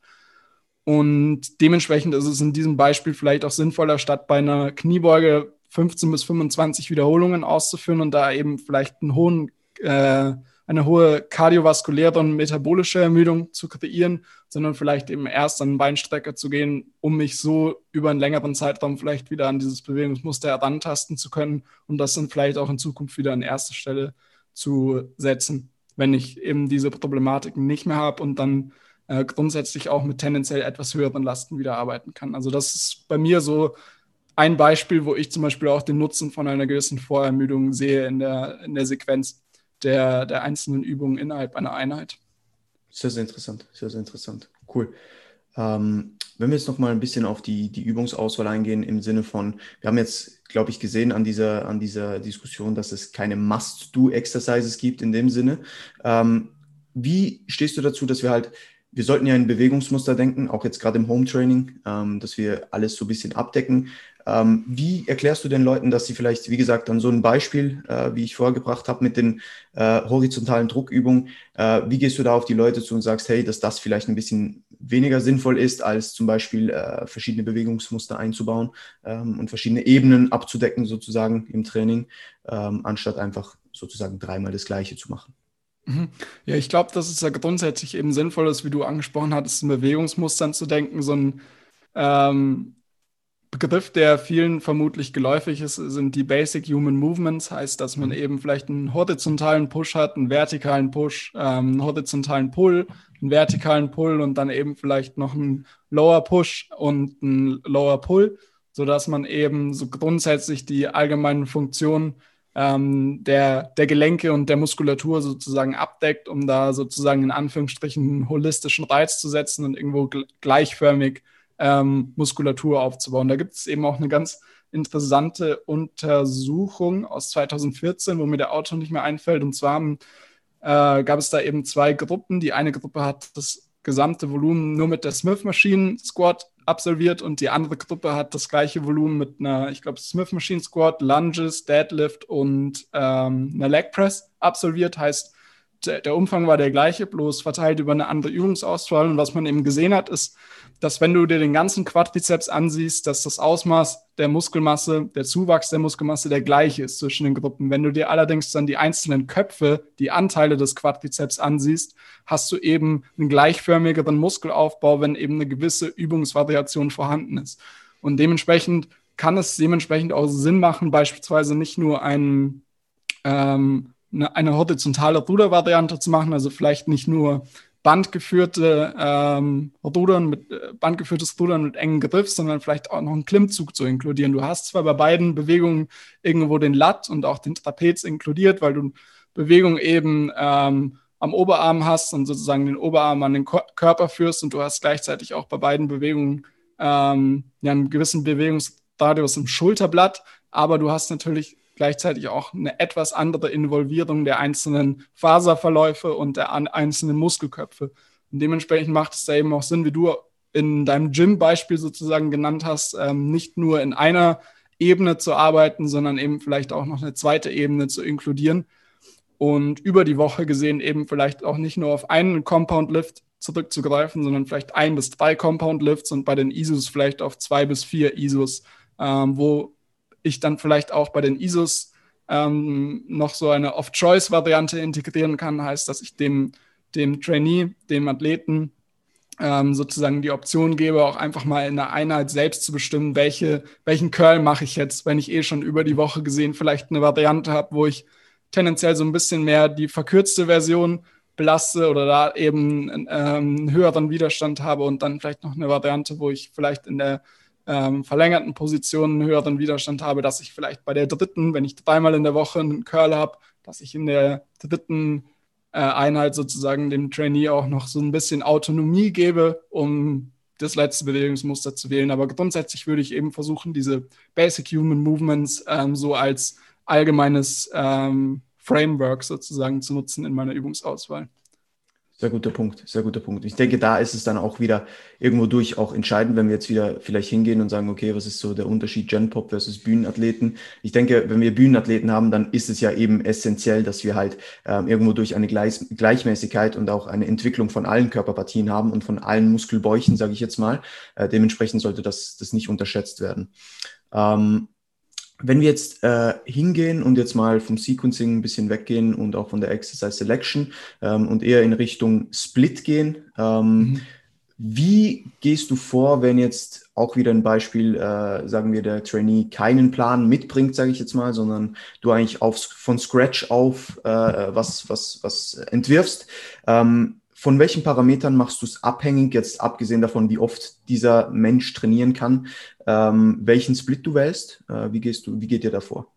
Und dementsprechend ist es in diesem Beispiel vielleicht auch sinnvoller, statt bei einer Kniebeuge 15 bis 25 Wiederholungen auszuführen und da eben vielleicht einen hohen äh, eine hohe kardiovaskuläre und metabolische Ermüdung zu kreieren, sondern vielleicht eben erst an den Beinstrecker zu gehen, um mich so über einen längeren Zeitraum vielleicht wieder an dieses Bewegungsmuster herantasten zu können und das dann vielleicht auch in Zukunft wieder an erste Stelle zu setzen, wenn ich eben diese Problematiken nicht mehr habe und dann äh, grundsätzlich auch mit tendenziell etwas höheren Lasten wieder arbeiten kann. Also das ist bei mir so ein Beispiel, wo ich zum Beispiel auch den Nutzen von einer gewissen Vorermüdung sehe in der, in der Sequenz der, der einzelnen Übungen innerhalb einer Einheit. Sehr, sehr interessant, sehr, sehr interessant. Cool. Ähm, wenn wir jetzt noch mal ein bisschen auf die, die Übungsauswahl eingehen, im Sinne von, wir haben jetzt, glaube ich, gesehen an dieser, an dieser Diskussion, dass es keine Must-Do-Exercises gibt in dem Sinne. Ähm, wie stehst du dazu, dass wir halt, wir sollten ja in Bewegungsmuster denken, auch jetzt gerade im Home-Training, ähm, dass wir alles so ein bisschen abdecken. Ähm, wie erklärst du den Leuten, dass sie vielleicht, wie gesagt, dann so ein Beispiel, äh, wie ich vorgebracht habe, mit den äh, horizontalen Druckübungen, äh, wie gehst du da auf die Leute zu und sagst, hey, dass das vielleicht ein bisschen weniger sinnvoll ist, als zum Beispiel äh, verschiedene Bewegungsmuster einzubauen ähm, und verschiedene Ebenen abzudecken, sozusagen im Training, ähm, anstatt einfach sozusagen dreimal das Gleiche zu machen? Mhm. Ja, ich glaube, dass es ja grundsätzlich eben sinnvoll ist, wie du angesprochen hattest, in Bewegungsmustern zu denken, so ein ähm, Begriff, der vielen vermutlich geläufig ist, sind die Basic Human Movements. Heißt, dass man mhm. eben vielleicht einen horizontalen Push hat, einen vertikalen Push, ähm, einen horizontalen Pull, einen vertikalen Pull und dann eben vielleicht noch einen Lower Push und einen Lower Pull, sodass man eben so grundsätzlich die allgemeinen Funktionen ähm, der, der Gelenke und der Muskulatur sozusagen abdeckt, um da sozusagen in Anführungsstrichen einen holistischen Reiz zu setzen und irgendwo gleichförmig ähm, Muskulatur aufzubauen. Da gibt es eben auch eine ganz interessante Untersuchung aus 2014, wo mir der Autor nicht mehr einfällt. Und zwar äh, gab es da eben zwei Gruppen. Die eine Gruppe hat das gesamte Volumen nur mit der Smith Machine Squat absolviert und die andere Gruppe hat das gleiche Volumen mit einer, ich glaube, Smith Machine Squat, Lunges, Deadlift und ähm, einer Leg Press absolviert. Heißt, der Umfang war der gleiche, bloß verteilt über eine andere Übungsauswahl. Und was man eben gesehen hat, ist, dass wenn du dir den ganzen Quadrizeps ansiehst, dass das Ausmaß der Muskelmasse, der Zuwachs der Muskelmasse der gleiche ist zwischen den Gruppen. Wenn du dir allerdings dann die einzelnen Köpfe, die Anteile des Quadrizeps ansiehst, hast du eben einen gleichförmigeren Muskelaufbau, wenn eben eine gewisse Übungsvariation vorhanden ist. Und dementsprechend kann es dementsprechend auch Sinn machen, beispielsweise nicht nur einen ähm, eine, eine horizontale Rudervariante zu machen, also vielleicht nicht nur bandgeführte ähm, Rudern mit äh, bandgeführtes Rudern mit engen Griff, sondern vielleicht auch noch einen Klimmzug zu inkludieren. Du hast zwar bei beiden Bewegungen irgendwo den Lat und auch den Trapez inkludiert, weil du Bewegung eben ähm, am Oberarm hast und sozusagen den Oberarm an den Ko Körper führst und du hast gleichzeitig auch bei beiden Bewegungen ähm, ja, einen gewissen Bewegungsradius im Schulterblatt, aber du hast natürlich gleichzeitig auch eine etwas andere Involvierung der einzelnen Faserverläufe und der einzelnen Muskelköpfe. Und dementsprechend macht es da eben auch Sinn, wie du in deinem Gym-Beispiel sozusagen genannt hast, ähm, nicht nur in einer Ebene zu arbeiten, sondern eben vielleicht auch noch eine zweite Ebene zu inkludieren und über die Woche gesehen eben vielleicht auch nicht nur auf einen Compound Lift zurückzugreifen, sondern vielleicht ein bis drei Compound Lifts und bei den ISOs vielleicht auf zwei bis vier ISOs, ähm, wo ich dann vielleicht auch bei den ISOs ähm, noch so eine Off-Choice-Variante integrieren kann, heißt, dass ich dem, dem Trainee, dem Athleten ähm, sozusagen die Option gebe, auch einfach mal in der Einheit selbst zu bestimmen, welche, welchen Curl mache ich jetzt, wenn ich eh schon über die Woche gesehen vielleicht eine Variante habe, wo ich tendenziell so ein bisschen mehr die verkürzte Version belaste oder da eben ähm, einen höheren Widerstand habe und dann vielleicht noch eine Variante, wo ich vielleicht in der ähm, verlängerten Position einen höheren Widerstand habe, dass ich vielleicht bei der dritten, wenn ich dreimal in der Woche einen Curl habe, dass ich in der dritten äh, Einheit sozusagen dem Trainee auch noch so ein bisschen Autonomie gebe, um das letzte Bewegungsmuster zu wählen. Aber grundsätzlich würde ich eben versuchen, diese Basic Human Movements ähm, so als allgemeines ähm, Framework sozusagen zu nutzen in meiner Übungsauswahl. Sehr guter Punkt, sehr guter Punkt. Ich denke, da ist es dann auch wieder irgendwo durch auch entscheidend, wenn wir jetzt wieder vielleicht hingehen und sagen, okay, was ist so der Unterschied Gen-Pop versus Bühnenathleten? Ich denke, wenn wir Bühnenathleten haben, dann ist es ja eben essentiell, dass wir halt ähm, irgendwo durch eine Gleich Gleichmäßigkeit und auch eine Entwicklung von allen Körperpartien haben und von allen Muskelbäuchen, sage ich jetzt mal. Äh, dementsprechend sollte das, das nicht unterschätzt werden. Ähm, wenn wir jetzt äh, hingehen und jetzt mal vom Sequencing ein bisschen weggehen und auch von der Exercise Selection ähm, und eher in Richtung Split gehen, ähm, mhm. wie gehst du vor, wenn jetzt auch wieder ein Beispiel, äh, sagen wir, der Trainee keinen Plan mitbringt, sage ich jetzt mal, sondern du eigentlich auf, von Scratch auf äh, was, was, was entwirfst? Ähm, von welchen Parametern machst du es abhängig, jetzt abgesehen davon, wie oft dieser Mensch trainieren kann, ähm, welchen Split du wählst? Äh, wie gehst du, wie geht dir davor?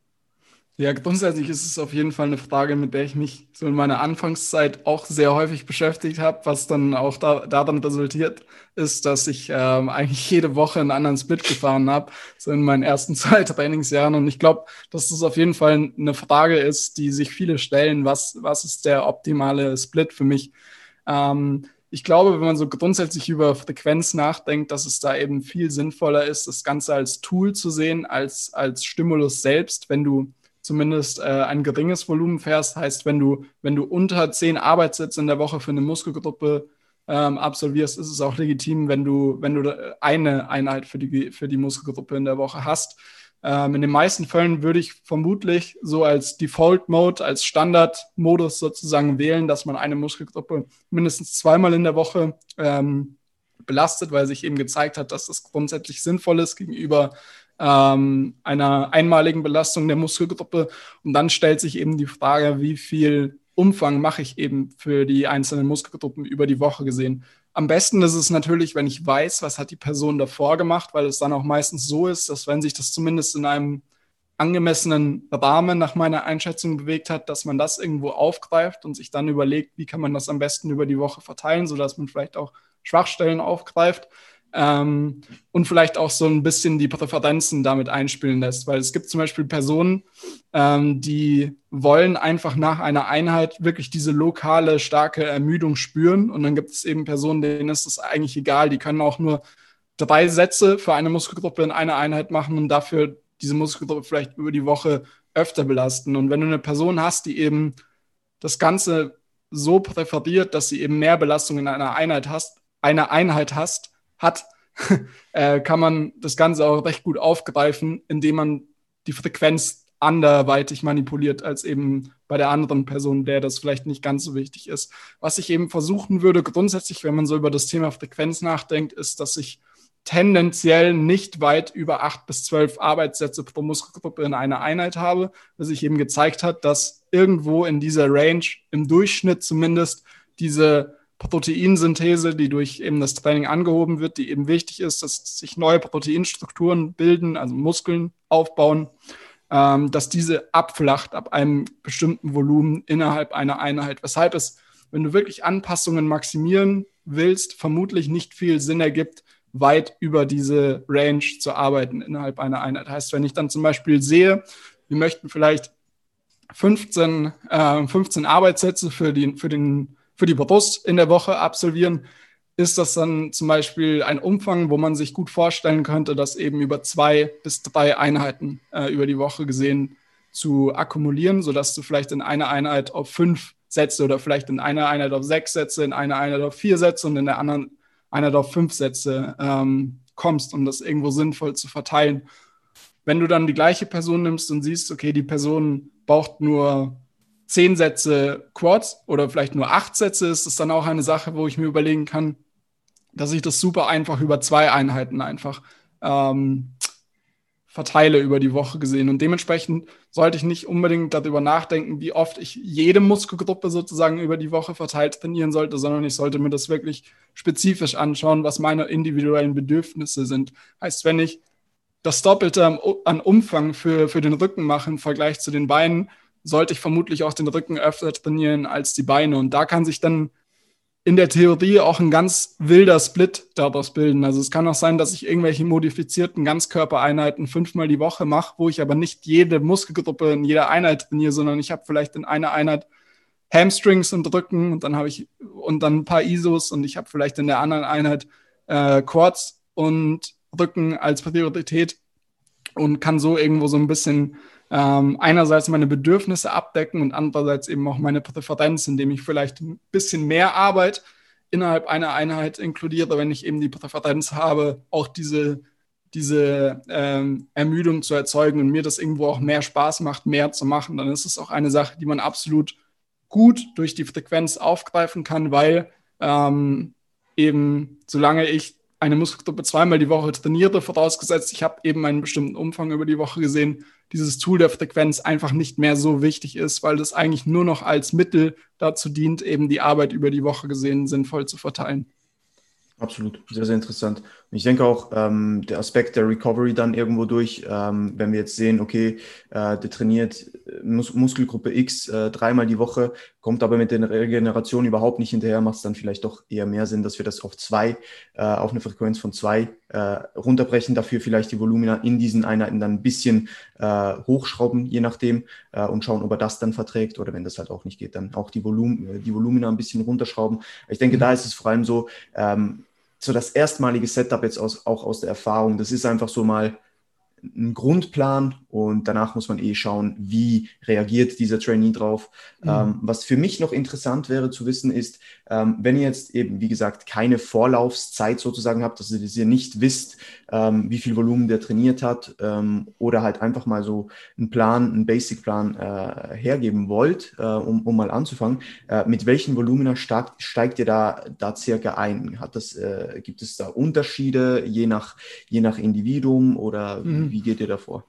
Ja, grundsätzlich ist es auf jeden Fall eine Frage, mit der ich mich so in meiner Anfangszeit auch sehr häufig beschäftigt habe, was dann auch da, daran resultiert ist, dass ich ähm, eigentlich jede Woche einen anderen Split gefahren habe, so in meinen ersten zwei Trainingsjahren. Und ich glaube, dass das auf jeden Fall eine Frage ist, die sich viele stellen, was, was ist der optimale Split für mich? Ähm, ich glaube, wenn man so grundsätzlich über Frequenz nachdenkt, dass es da eben viel sinnvoller ist, das Ganze als Tool zu sehen, als, als Stimulus selbst, wenn du zumindest äh, ein geringes Volumen fährst, heißt, wenn du, wenn du unter zehn Arbeitssätze in der Woche für eine Muskelgruppe ähm, absolvierst, ist es auch legitim, wenn du, wenn du eine Einheit für die, für die Muskelgruppe in der Woche hast. Ähm, in den meisten Fällen würde ich vermutlich so als Default-Mode, als Standard-Modus sozusagen wählen, dass man eine Muskelgruppe mindestens zweimal in der Woche ähm, belastet, weil sich eben gezeigt hat, dass das grundsätzlich sinnvoll ist gegenüber ähm, einer einmaligen Belastung der Muskelgruppe. Und dann stellt sich eben die Frage, wie viel Umfang mache ich eben für die einzelnen Muskelgruppen über die Woche gesehen. Am besten ist es natürlich, wenn ich weiß, was hat die Person davor gemacht, weil es dann auch meistens so ist, dass wenn sich das zumindest in einem angemessenen Rahmen nach meiner Einschätzung bewegt hat, dass man das irgendwo aufgreift und sich dann überlegt, wie kann man das am besten über die Woche verteilen, sodass man vielleicht auch Schwachstellen aufgreift ähm, und vielleicht auch so ein bisschen die Präferenzen damit einspielen lässt. Weil es gibt zum Beispiel Personen, ähm, die wollen einfach nach einer Einheit wirklich diese lokale, starke Ermüdung spüren. Und dann gibt es eben Personen, denen ist es eigentlich egal. Die können auch nur drei Sätze für eine Muskelgruppe in einer Einheit machen und dafür diese Muskelgruppe vielleicht über die Woche öfter belasten. Und wenn du eine Person hast, die eben das Ganze so präferiert, dass sie eben mehr Belastung in einer Einheit hast, eine Einheit hast, hat, äh, kann man das Ganze auch recht gut aufgreifen, indem man die Frequenz anderweitig manipuliert als eben bei der anderen Person, der das vielleicht nicht ganz so wichtig ist. Was ich eben versuchen würde, grundsätzlich, wenn man so über das Thema Frequenz nachdenkt, ist, dass ich tendenziell nicht weit über acht bis zwölf Arbeitssätze pro Muskelgruppe in einer Einheit habe, was sich eben gezeigt hat, dass irgendwo in dieser Range im Durchschnitt zumindest diese Proteinsynthese, die durch eben das Training angehoben wird, die eben wichtig ist, dass sich neue Proteinstrukturen bilden, also Muskeln aufbauen, ähm, dass diese abflacht ab einem bestimmten Volumen innerhalb einer Einheit. Weshalb es, wenn du wirklich Anpassungen maximieren willst, vermutlich nicht viel Sinn ergibt, weit über diese Range zu arbeiten innerhalb einer Einheit. Heißt, wenn ich dann zum Beispiel sehe, wir möchten vielleicht 15, äh, 15 Arbeitssätze für, die, für den für die Brust in der Woche absolvieren, ist das dann zum Beispiel ein Umfang, wo man sich gut vorstellen könnte, das eben über zwei bis drei Einheiten äh, über die Woche gesehen zu akkumulieren, sodass du vielleicht in einer Einheit auf fünf Sätze oder vielleicht in einer Einheit auf sechs Sätze, in einer Einheit auf vier Sätze und in der anderen Einheit auf fünf Sätze ähm, kommst, um das irgendwo sinnvoll zu verteilen. Wenn du dann die gleiche Person nimmst und siehst, okay, die Person braucht nur zehn Sätze Quads oder vielleicht nur acht Sätze, ist das dann auch eine Sache, wo ich mir überlegen kann, dass ich das super einfach über zwei Einheiten einfach ähm, verteile über die Woche gesehen. Und dementsprechend sollte ich nicht unbedingt darüber nachdenken, wie oft ich jede Muskelgruppe sozusagen über die Woche verteilt trainieren sollte, sondern ich sollte mir das wirklich spezifisch anschauen, was meine individuellen Bedürfnisse sind. Heißt, wenn ich das Doppelte an Umfang für, für den Rücken mache im Vergleich zu den Beinen, sollte ich vermutlich auch den Rücken öfter trainieren als die Beine. Und da kann sich dann in der Theorie auch ein ganz wilder Split daraus bilden. Also es kann auch sein, dass ich irgendwelche modifizierten Ganzkörpereinheiten fünfmal die Woche mache, wo ich aber nicht jede Muskelgruppe in jeder Einheit trainiere, sondern ich habe vielleicht in einer Einheit Hamstrings und Rücken und dann habe ich und dann ein paar ISOs und ich habe vielleicht in der anderen Einheit äh, Quads und Rücken als Priorität und kann so irgendwo so ein bisschen ähm, einerseits meine Bedürfnisse abdecken und andererseits eben auch meine Präferenz, indem ich vielleicht ein bisschen mehr Arbeit innerhalb einer Einheit inkludiere, wenn ich eben die Präferenz habe, auch diese, diese ähm, Ermüdung zu erzeugen und mir das irgendwo auch mehr Spaß macht, mehr zu machen, dann ist es auch eine Sache, die man absolut gut durch die Frequenz aufgreifen kann, weil ähm, eben solange ich eine Muskelgruppe zweimal die Woche trainiere, vorausgesetzt, ich habe eben einen bestimmten Umfang über die Woche gesehen, dieses Tool der Frequenz einfach nicht mehr so wichtig ist, weil das eigentlich nur noch als Mittel dazu dient, eben die Arbeit über die Woche gesehen sinnvoll zu verteilen. Absolut, sehr, sehr interessant. Ich denke auch, ähm, der Aspekt der Recovery dann irgendwo durch, ähm, wenn wir jetzt sehen, okay, äh, der trainiert äh, Mus Muskelgruppe X äh, dreimal die Woche, kommt aber mit der Regeneration überhaupt nicht hinterher, macht es dann vielleicht doch eher mehr Sinn, dass wir das auf zwei, äh, auf eine Frequenz von zwei äh, runterbrechen, dafür vielleicht die Volumina in diesen Einheiten dann ein bisschen äh, hochschrauben, je nachdem, und schauen, ob er das dann verträgt oder wenn das halt auch nicht geht, dann auch die, Volum die Volumina ein bisschen runterschrauben. Ich denke, da ist es vor allem so, ähm, so das erstmalige Setup jetzt aus, auch aus der Erfahrung. Das ist einfach so mal ein Grundplan und danach muss man eh schauen, wie reagiert dieser Trainee drauf. Mhm. Ähm, was für mich noch interessant wäre zu wissen ist, ähm, wenn ihr jetzt eben, wie gesagt, keine Vorlaufzeit sozusagen habt, dass ihr nicht wisst, ähm, wie viel Volumen der trainiert hat ähm, oder halt einfach mal so einen Plan, einen Basic-Plan äh, hergeben wollt, äh, um, um mal anzufangen, äh, mit welchen Volumina steigt, steigt ihr da, da circa ein? Hat das, äh, gibt es da Unterschiede je nach, je nach Individuum oder mhm. wie geht ihr davor?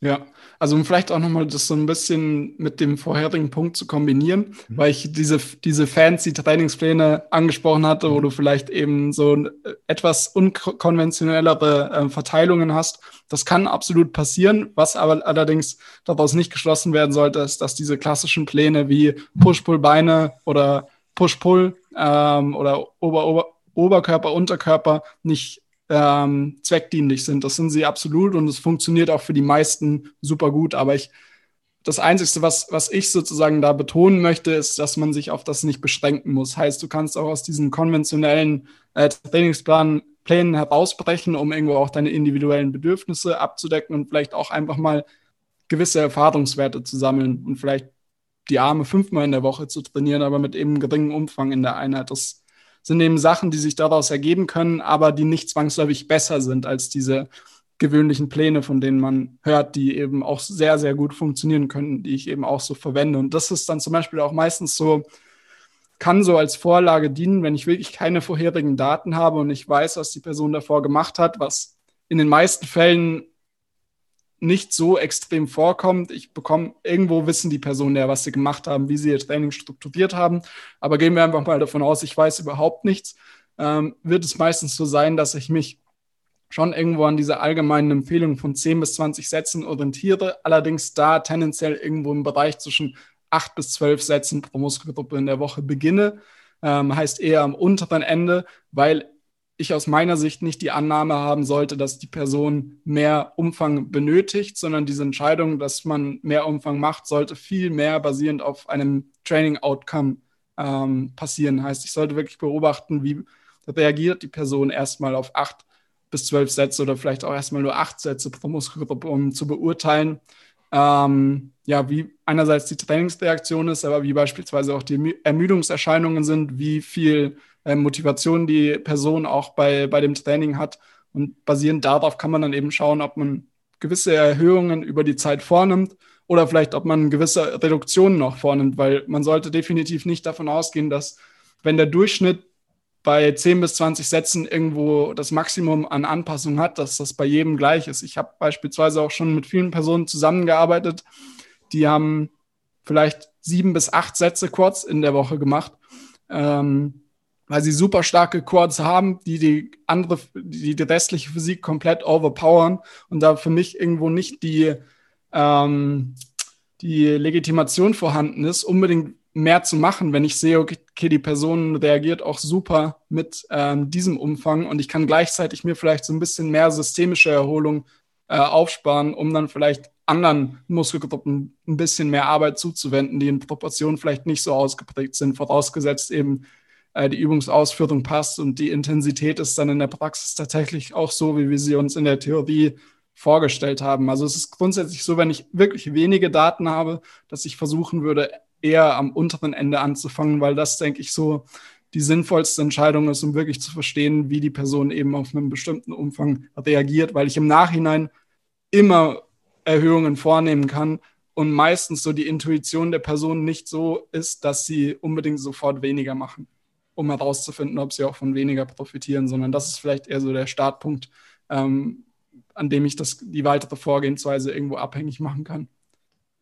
Ja, also um vielleicht auch nochmal das so ein bisschen mit dem vorherigen Punkt zu kombinieren, mhm. weil ich diese, diese fancy Trainingspläne angesprochen hatte, wo mhm. du vielleicht eben so äh, etwas unkonventionellere äh, Verteilungen hast. Das kann absolut passieren. Was aber allerdings daraus nicht geschlossen werden sollte, ist, dass diese klassischen Pläne wie Push-Pull-Beine oder Push-Pull ähm, oder Ober -Ober Oberkörper, Unterkörper nicht ähm, zweckdienlich sind. Das sind sie absolut und es funktioniert auch für die meisten super gut. Aber ich, das Einzige, was, was ich sozusagen da betonen möchte, ist, dass man sich auf das nicht beschränken muss. Heißt, du kannst auch aus diesen konventionellen äh, Trainingsplänen herausbrechen, um irgendwo auch deine individuellen Bedürfnisse abzudecken und vielleicht auch einfach mal gewisse Erfahrungswerte zu sammeln und vielleicht die Arme fünfmal in der Woche zu trainieren, aber mit eben geringem Umfang in der Einheit. Das sind eben Sachen, die sich daraus ergeben können, aber die nicht zwangsläufig besser sind als diese gewöhnlichen Pläne, von denen man hört, die eben auch sehr, sehr gut funktionieren können, die ich eben auch so verwende. Und das ist dann zum Beispiel auch meistens so, kann so als Vorlage dienen, wenn ich wirklich keine vorherigen Daten habe und ich weiß, was die Person davor gemacht hat, was in den meisten Fällen nicht so extrem vorkommt. Ich bekomme irgendwo wissen die Personen ja, was sie gemacht haben, wie sie ihr Training strukturiert haben. Aber gehen wir einfach mal davon aus, ich weiß überhaupt nichts, ähm, wird es meistens so sein, dass ich mich schon irgendwo an dieser allgemeinen Empfehlung von 10 bis 20 Sätzen orientiere, allerdings da tendenziell irgendwo im Bereich zwischen 8 bis 12 Sätzen pro Muskelgruppe in der Woche beginne. Ähm, heißt eher am unteren Ende, weil ich aus meiner Sicht nicht die Annahme haben sollte, dass die Person mehr Umfang benötigt, sondern diese Entscheidung, dass man mehr Umfang macht, sollte viel mehr basierend auf einem Training-Outcome ähm, passieren. Heißt, ich sollte wirklich beobachten, wie reagiert die Person erstmal auf acht bis zwölf Sätze oder vielleicht auch erstmal nur acht Sätze pro Muskelgruppe, um zu beurteilen, ähm, ja, wie einerseits die Trainingsreaktion ist, aber wie beispielsweise auch die Ermüdungserscheinungen sind, wie viel äh, Motivation die Person auch bei, bei dem Training hat. Und basierend darauf kann man dann eben schauen, ob man gewisse Erhöhungen über die Zeit vornimmt oder vielleicht ob man gewisse Reduktionen noch vornimmt, weil man sollte definitiv nicht davon ausgehen, dass wenn der Durchschnitt bei 10 bis 20 Sätzen irgendwo das Maximum an Anpassung hat, dass das bei jedem gleich ist. Ich habe beispielsweise auch schon mit vielen Personen zusammengearbeitet, die haben vielleicht sieben bis acht Sätze kurz in der Woche gemacht, ähm, weil sie super starke Chords haben, die die andere, die die restliche Physik komplett overpowern und da für mich irgendwo nicht die ähm, die Legitimation vorhanden ist, unbedingt mehr zu machen, wenn ich sehe, okay, die Person reagiert auch super mit ähm, diesem Umfang und ich kann gleichzeitig mir vielleicht so ein bisschen mehr systemische Erholung äh, aufsparen, um dann vielleicht anderen Muskelgruppen ein bisschen mehr Arbeit zuzuwenden, die in Proportionen vielleicht nicht so ausgeprägt sind, vorausgesetzt eben die Übungsausführung passt und die Intensität ist dann in der Praxis tatsächlich auch so, wie wir sie uns in der Theorie vorgestellt haben. Also es ist grundsätzlich so, wenn ich wirklich wenige Daten habe, dass ich versuchen würde, eher am unteren Ende anzufangen, weil das, denke ich, so die sinnvollste Entscheidung ist, um wirklich zu verstehen, wie die Person eben auf einen bestimmten Umfang reagiert, weil ich im Nachhinein immer Erhöhungen vornehmen kann und meistens so die Intuition der Person nicht so ist, dass sie unbedingt sofort weniger machen, um herauszufinden, ob sie auch von weniger profitieren, sondern das ist vielleicht eher so der Startpunkt, ähm, an dem ich das, die weitere Vorgehensweise irgendwo abhängig machen kann.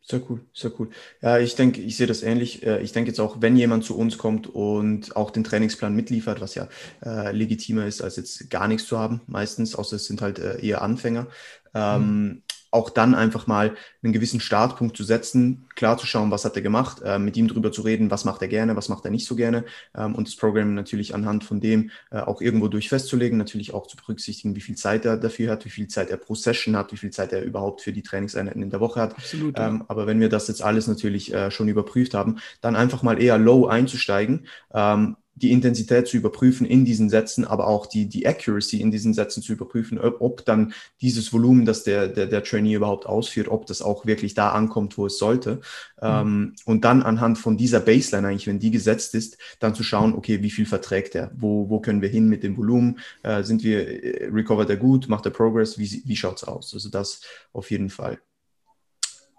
Sehr cool, sehr cool. Ja, ich denke, ich sehe das ähnlich. Äh, ich denke jetzt auch, wenn jemand zu uns kommt und auch den Trainingsplan mitliefert, was ja äh, legitimer ist, als jetzt gar nichts zu haben, meistens, außer es sind halt äh, eher Anfänger, ähm, mhm auch dann einfach mal einen gewissen Startpunkt zu setzen, klar zu schauen, was hat er gemacht, äh, mit ihm drüber zu reden, was macht er gerne, was macht er nicht so gerne ähm, und das Programm natürlich anhand von dem äh, auch irgendwo durch festzulegen, natürlich auch zu berücksichtigen, wie viel Zeit er dafür hat, wie viel Zeit er pro Session hat, wie viel Zeit er überhaupt für die Trainingseinheiten in der Woche hat. Absolut. Ja. Ähm, aber wenn wir das jetzt alles natürlich äh, schon überprüft haben, dann einfach mal eher low einzusteigen, ähm, die Intensität zu überprüfen in diesen Sätzen, aber auch die, die Accuracy in diesen Sätzen zu überprüfen, ob, ob dann dieses Volumen, das der, der, der Trainee überhaupt ausführt, ob das auch wirklich da ankommt, wo es sollte. Mhm. Ähm, und dann anhand von dieser Baseline eigentlich, wenn die gesetzt ist, dann zu schauen, okay, wie viel verträgt er? Wo, wo können wir hin mit dem Volumen? Äh, sind wir, äh, recovert er gut? Macht er Progress? Wie, wie schaut es aus? Also das auf jeden Fall.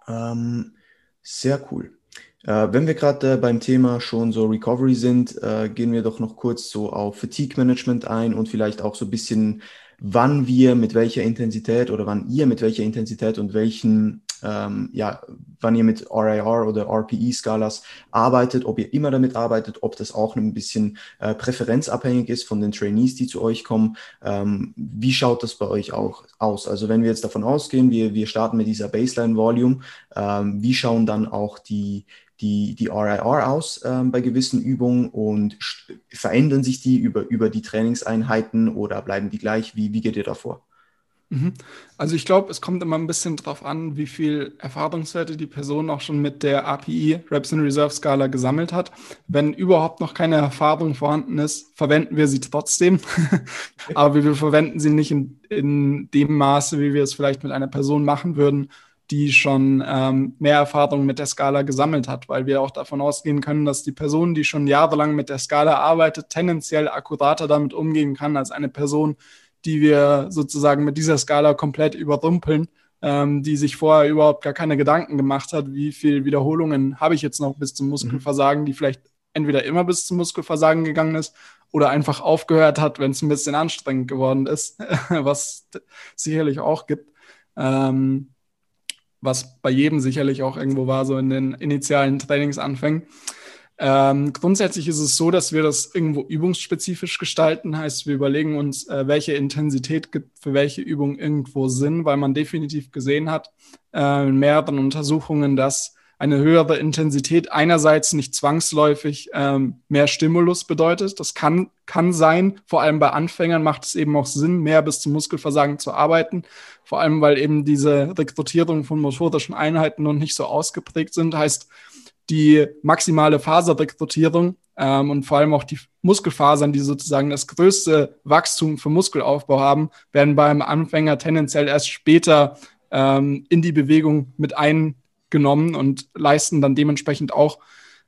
Ähm, sehr cool. Äh, wenn wir gerade äh, beim Thema schon so Recovery sind, äh, gehen wir doch noch kurz so auf Fatigue Management ein und vielleicht auch so ein bisschen, wann wir mit welcher Intensität oder wann ihr mit welcher Intensität und welchen, ähm, ja, wann ihr mit RIR oder RPE-Skalas arbeitet, ob ihr immer damit arbeitet, ob das auch ein bisschen äh, präferenzabhängig ist von den Trainees, die zu euch kommen. Ähm, wie schaut das bei euch auch aus? Also wenn wir jetzt davon ausgehen, wir, wir starten mit dieser Baseline Volume, ähm, wie schauen dann auch die, die, die RIR aus äh, bei gewissen Übungen und verändern sich die über, über die Trainingseinheiten oder bleiben die gleich? Wie, wie geht ihr davor? Mhm. Also ich glaube, es kommt immer ein bisschen darauf an, wie viel Erfahrungswerte die Person auch schon mit der API Reps in Reserve Skala gesammelt hat. Wenn überhaupt noch keine Erfahrung vorhanden ist, verwenden wir sie trotzdem. Aber wir verwenden sie nicht in, in dem Maße, wie wir es vielleicht mit einer Person machen würden, die schon ähm, mehr Erfahrung mit der Skala gesammelt hat, weil wir auch davon ausgehen können, dass die Person, die schon jahrelang mit der Skala arbeitet, tendenziell akkurater damit umgehen kann als eine Person, die wir sozusagen mit dieser Skala komplett überrumpeln, ähm, die sich vorher überhaupt gar keine Gedanken gemacht hat, wie viele Wiederholungen habe ich jetzt noch bis zum Muskelversagen, die vielleicht entweder immer bis zum Muskelversagen gegangen ist oder einfach aufgehört hat, wenn es ein bisschen anstrengend geworden ist, was sicherlich auch gibt. Ähm, was bei jedem sicherlich auch irgendwo war, so in den initialen Trainingsanfängen. Ähm, grundsätzlich ist es so, dass wir das irgendwo übungsspezifisch gestalten. Heißt, wir überlegen uns, äh, welche Intensität gibt für welche Übung irgendwo Sinn, weil man definitiv gesehen hat äh, in mehreren Untersuchungen, dass eine höhere Intensität einerseits nicht zwangsläufig ähm, mehr Stimulus bedeutet. Das kann, kann sein. Vor allem bei Anfängern macht es eben auch Sinn, mehr bis zum Muskelversagen zu arbeiten. Vor allem, weil eben diese Rekrutierung von motorischen Einheiten noch nicht so ausgeprägt sind. Heißt, die maximale Faserrekrutierung ähm, und vor allem auch die Muskelfasern, die sozusagen das größte Wachstum für Muskelaufbau haben, werden beim Anfänger tendenziell erst später ähm, in die Bewegung mit ein genommen und leisten dann dementsprechend auch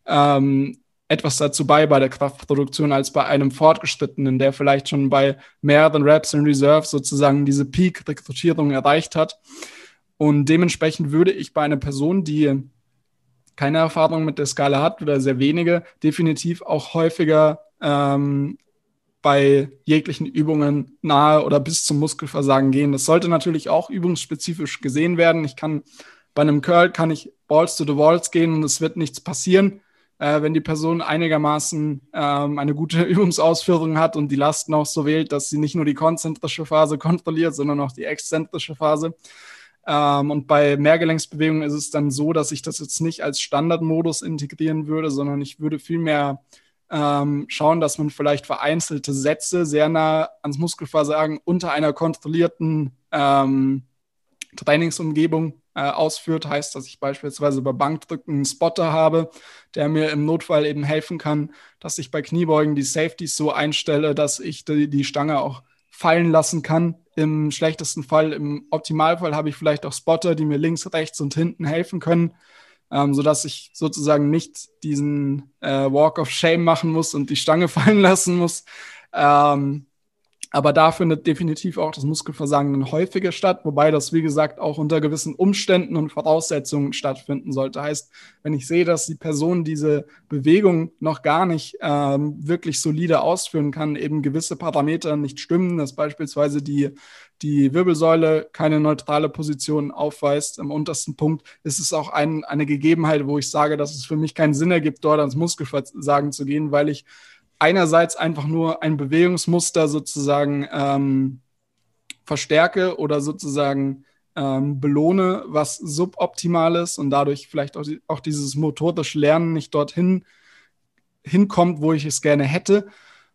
ähm, etwas dazu bei bei der Kraftproduktion als bei einem Fortgeschrittenen, der vielleicht schon bei mehreren Reps in Reserve sozusagen diese Peak-Rekrutierung erreicht hat. Und dementsprechend würde ich bei einer Person, die keine Erfahrung mit der Skala hat oder sehr wenige, definitiv auch häufiger ähm, bei jeglichen Übungen nahe oder bis zum Muskelversagen gehen. Das sollte natürlich auch übungsspezifisch gesehen werden. Ich kann bei einem Curl kann ich Balls to the Walls gehen und es wird nichts passieren, äh, wenn die Person einigermaßen ähm, eine gute Übungsausführung hat und die Lasten auch so wählt, dass sie nicht nur die konzentrische Phase kontrolliert, sondern auch die exzentrische Phase. Ähm, und bei Mehrgelenksbewegungen ist es dann so, dass ich das jetzt nicht als Standardmodus integrieren würde, sondern ich würde vielmehr ähm, schauen, dass man vielleicht vereinzelte Sätze sehr nah ans Muskelversagen unter einer kontrollierten ähm, Trainingsumgebung äh, ausführt. Heißt, dass ich beispielsweise bei Bankdrücken einen Spotter habe, der mir im Notfall eben helfen kann, dass ich bei Kniebeugen die Safeties so einstelle, dass ich die, die Stange auch fallen lassen kann. Im schlechtesten Fall, im Optimalfall habe ich vielleicht auch Spotter, die mir links, rechts und hinten helfen können ähm, sodass ich sozusagen nicht diesen äh, Walk of Shame machen muss und die Stange fallen lassen muss. Ähm, aber da findet definitiv auch das Muskelversagen häufiger statt, wobei das, wie gesagt, auch unter gewissen Umständen und Voraussetzungen stattfinden sollte. Heißt, wenn ich sehe, dass die Person diese Bewegung noch gar nicht ähm, wirklich solide ausführen kann, eben gewisse Parameter nicht stimmen, dass beispielsweise die, die Wirbelsäule keine neutrale Position aufweist am untersten Punkt, ist es auch ein, eine Gegebenheit, wo ich sage, dass es für mich keinen Sinn ergibt, dort ans Muskelversagen zu gehen, weil ich einerseits einfach nur ein Bewegungsmuster sozusagen ähm, verstärke oder sozusagen ähm, belohne, was suboptimal ist und dadurch vielleicht auch, auch dieses motorische Lernen nicht dorthin hinkommt, wo ich es gerne hätte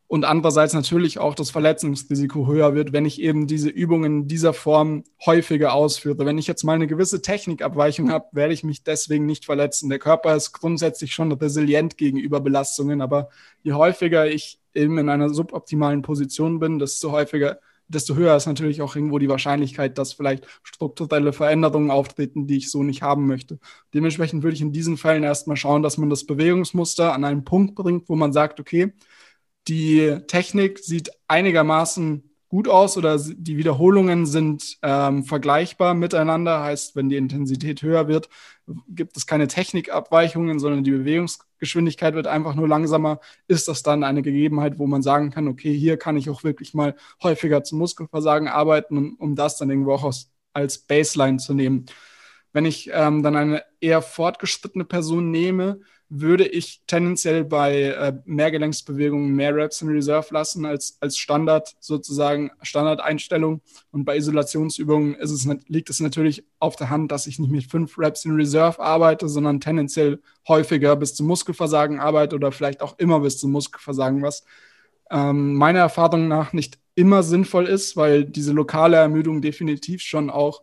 und andererseits natürlich auch das Verletzungsrisiko höher wird, wenn ich eben diese Übungen in dieser Form häufiger ausführe. Wenn ich jetzt mal eine gewisse Technikabweichung habe, werde ich mich deswegen nicht verletzen. Der Körper ist grundsätzlich schon resilient gegenüber Belastungen, aber je häufiger ich eben in einer suboptimalen Position bin, desto häufiger, desto höher ist natürlich auch irgendwo die Wahrscheinlichkeit, dass vielleicht strukturelle Veränderungen auftreten, die ich so nicht haben möchte. Dementsprechend würde ich in diesen Fällen erstmal schauen, dass man das Bewegungsmuster an einen Punkt bringt, wo man sagt, okay, die Technik sieht einigermaßen gut aus oder die Wiederholungen sind ähm, vergleichbar miteinander. Heißt, wenn die Intensität höher wird, gibt es keine Technikabweichungen, sondern die Bewegungsgeschwindigkeit wird einfach nur langsamer. Ist das dann eine Gegebenheit, wo man sagen kann, okay, hier kann ich auch wirklich mal häufiger zum Muskelversagen arbeiten, um das dann irgendwo auch als Baseline zu nehmen. Wenn ich ähm, dann eine eher fortgeschrittene Person nehme, würde ich tendenziell bei äh, Mehrgelenksbewegungen mehr Reps in Reserve lassen als, als Standard, sozusagen Standardeinstellung. Und bei Isolationsübungen ist es, liegt es natürlich auf der Hand, dass ich nicht mit fünf Reps in Reserve arbeite, sondern tendenziell häufiger bis zum Muskelversagen arbeite oder vielleicht auch immer bis zum Muskelversagen, was ähm, meiner Erfahrung nach nicht immer sinnvoll ist, weil diese lokale Ermüdung definitiv schon auch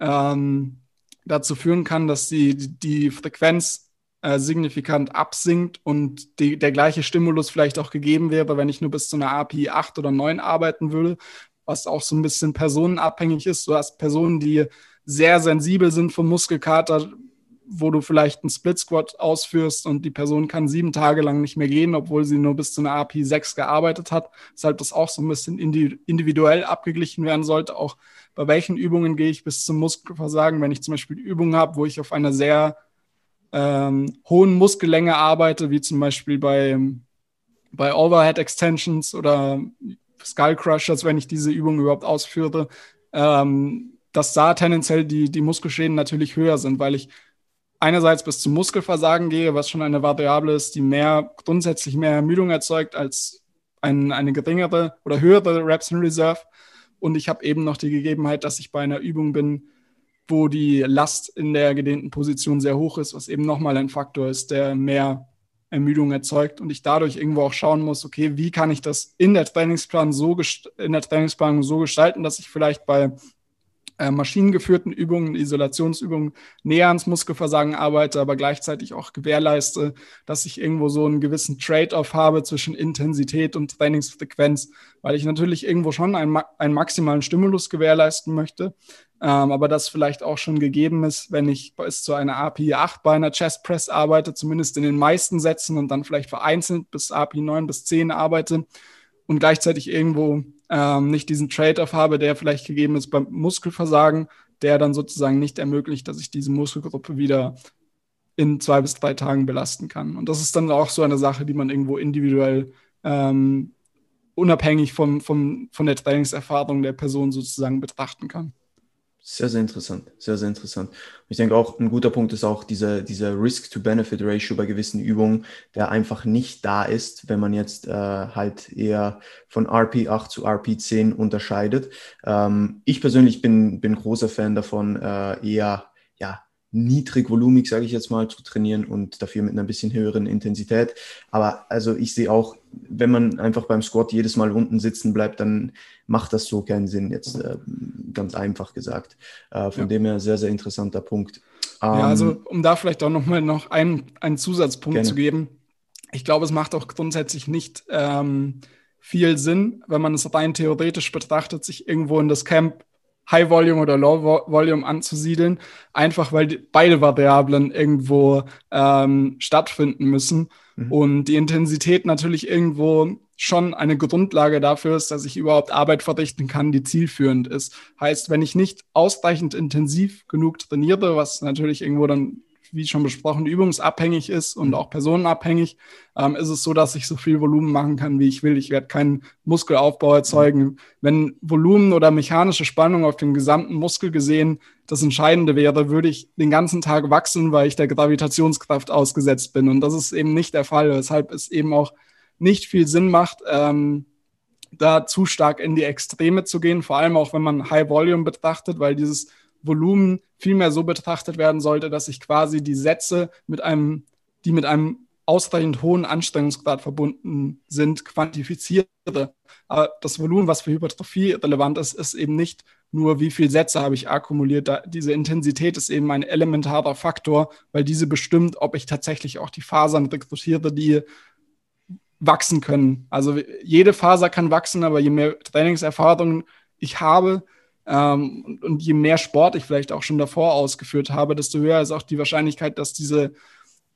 ähm, dazu führen kann, dass die, die Frequenz äh, signifikant absinkt und die, der gleiche Stimulus vielleicht auch gegeben wäre, wenn ich nur bis zu einer API 8 oder 9 arbeiten würde, was auch so ein bisschen personenabhängig ist. Du hast Personen, die sehr sensibel sind vom Muskelkater, wo du vielleicht einen Split Squat ausführst und die Person kann sieben Tage lang nicht mehr gehen, obwohl sie nur bis zu einer API 6 gearbeitet hat, weshalb das auch so ein bisschen individuell abgeglichen werden sollte. Auch bei welchen Übungen gehe ich bis zum Muskelversagen, wenn ich zum Beispiel Übungen habe, wo ich auf einer sehr ähm, hohen Muskellänge arbeite, wie zum Beispiel bei, bei Overhead Extensions oder Skull Crushers, wenn ich diese Übung überhaupt ausführe, ähm, dass da tendenziell die, die Muskelschäden natürlich höher sind, weil ich einerseits bis zum Muskelversagen gehe, was schon eine Variable ist, die mehr grundsätzlich mehr Ermüdung erzeugt als ein, eine geringere oder höhere Reps in Reserve. Und ich habe eben noch die Gegebenheit, dass ich bei einer Übung bin, wo die Last in der gedehnten Position sehr hoch ist, was eben nochmal ein Faktor ist, der mehr Ermüdung erzeugt und ich dadurch irgendwo auch schauen muss, okay, wie kann ich das in der Trainingsplan so in der Trainingsplanung so gestalten, dass ich vielleicht bei äh, maschinengeführten Übungen, Isolationsübungen näher ans Muskelversagen arbeite, aber gleichzeitig auch gewährleiste, dass ich irgendwo so einen gewissen Trade-off habe zwischen Intensität und Trainingsfrequenz, weil ich natürlich irgendwo schon einen, einen maximalen Stimulus gewährleisten möchte, ähm, aber das vielleicht auch schon gegeben ist, wenn ich bis zu einer API 8 bei einer Chest Press arbeite, zumindest in den meisten Sätzen und dann vielleicht vereinzelt bis API 9 bis 10 arbeite und gleichzeitig irgendwo ähm, nicht diesen Trade-off habe, der vielleicht gegeben ist beim Muskelversagen, der dann sozusagen nicht ermöglicht, dass ich diese Muskelgruppe wieder in zwei bis drei Tagen belasten kann. Und das ist dann auch so eine Sache, die man irgendwo individuell ähm, unabhängig vom, vom, von der Trainingserfahrung der Person sozusagen betrachten kann. Sehr, sehr interessant. Sehr, sehr interessant. ich denke auch, ein guter Punkt ist auch dieser, dieser Risk-to-Benefit-Ratio bei gewissen Übungen, der einfach nicht da ist, wenn man jetzt äh, halt eher von RP8 zu RP10 unterscheidet. Ähm, ich persönlich bin, bin großer Fan davon, äh, eher ja, niedrigvolumig, sage ich jetzt mal, zu trainieren und dafür mit einer bisschen höheren Intensität. Aber also ich sehe auch, wenn man einfach beim Squat jedes Mal unten sitzen bleibt, dann macht das so keinen Sinn, jetzt äh, ganz einfach gesagt. Äh, von ja. dem her sehr, sehr interessanter Punkt. Ähm, ja, also um da vielleicht auch nochmal noch einen, einen Zusatzpunkt gerne. zu geben. Ich glaube, es macht auch grundsätzlich nicht ähm, viel Sinn, wenn man es rein theoretisch betrachtet, sich irgendwo in das Camp High Volume oder Low Volume anzusiedeln, einfach weil beide Variablen irgendwo ähm, stattfinden müssen mhm. und die Intensität natürlich irgendwo schon eine Grundlage dafür ist, dass ich überhaupt Arbeit verrichten kann, die zielführend ist. Heißt, wenn ich nicht ausreichend intensiv genug trainiere, was natürlich irgendwo dann wie schon besprochen, übungsabhängig ist und mhm. auch personenabhängig, ähm, ist es so, dass ich so viel Volumen machen kann, wie ich will. Ich werde keinen Muskelaufbau erzeugen. Mhm. Wenn Volumen oder mechanische Spannung auf dem gesamten Muskel gesehen das Entscheidende wäre, würde ich den ganzen Tag wachsen, weil ich der Gravitationskraft ausgesetzt bin. Und das ist eben nicht der Fall, weshalb es eben auch nicht viel Sinn macht, ähm, da zu stark in die Extreme zu gehen, vor allem auch wenn man High Volume betrachtet, weil dieses Volumen vielmehr so betrachtet werden sollte, dass ich quasi die Sätze mit einem, die mit einem ausreichend hohen Anstrengungsgrad verbunden sind, quantifiziere. Aber das Volumen, was für Hypertrophie relevant ist, ist eben nicht nur, wie viele Sätze habe ich akkumuliert. Diese Intensität ist eben ein elementarer Faktor, weil diese bestimmt, ob ich tatsächlich auch die Fasern rekrutiere, die wachsen können. Also jede Faser kann wachsen, aber je mehr Trainingserfahrung ich habe, ähm, und, je mehr Sport ich vielleicht auch schon davor ausgeführt habe, desto höher ist auch die Wahrscheinlichkeit, dass diese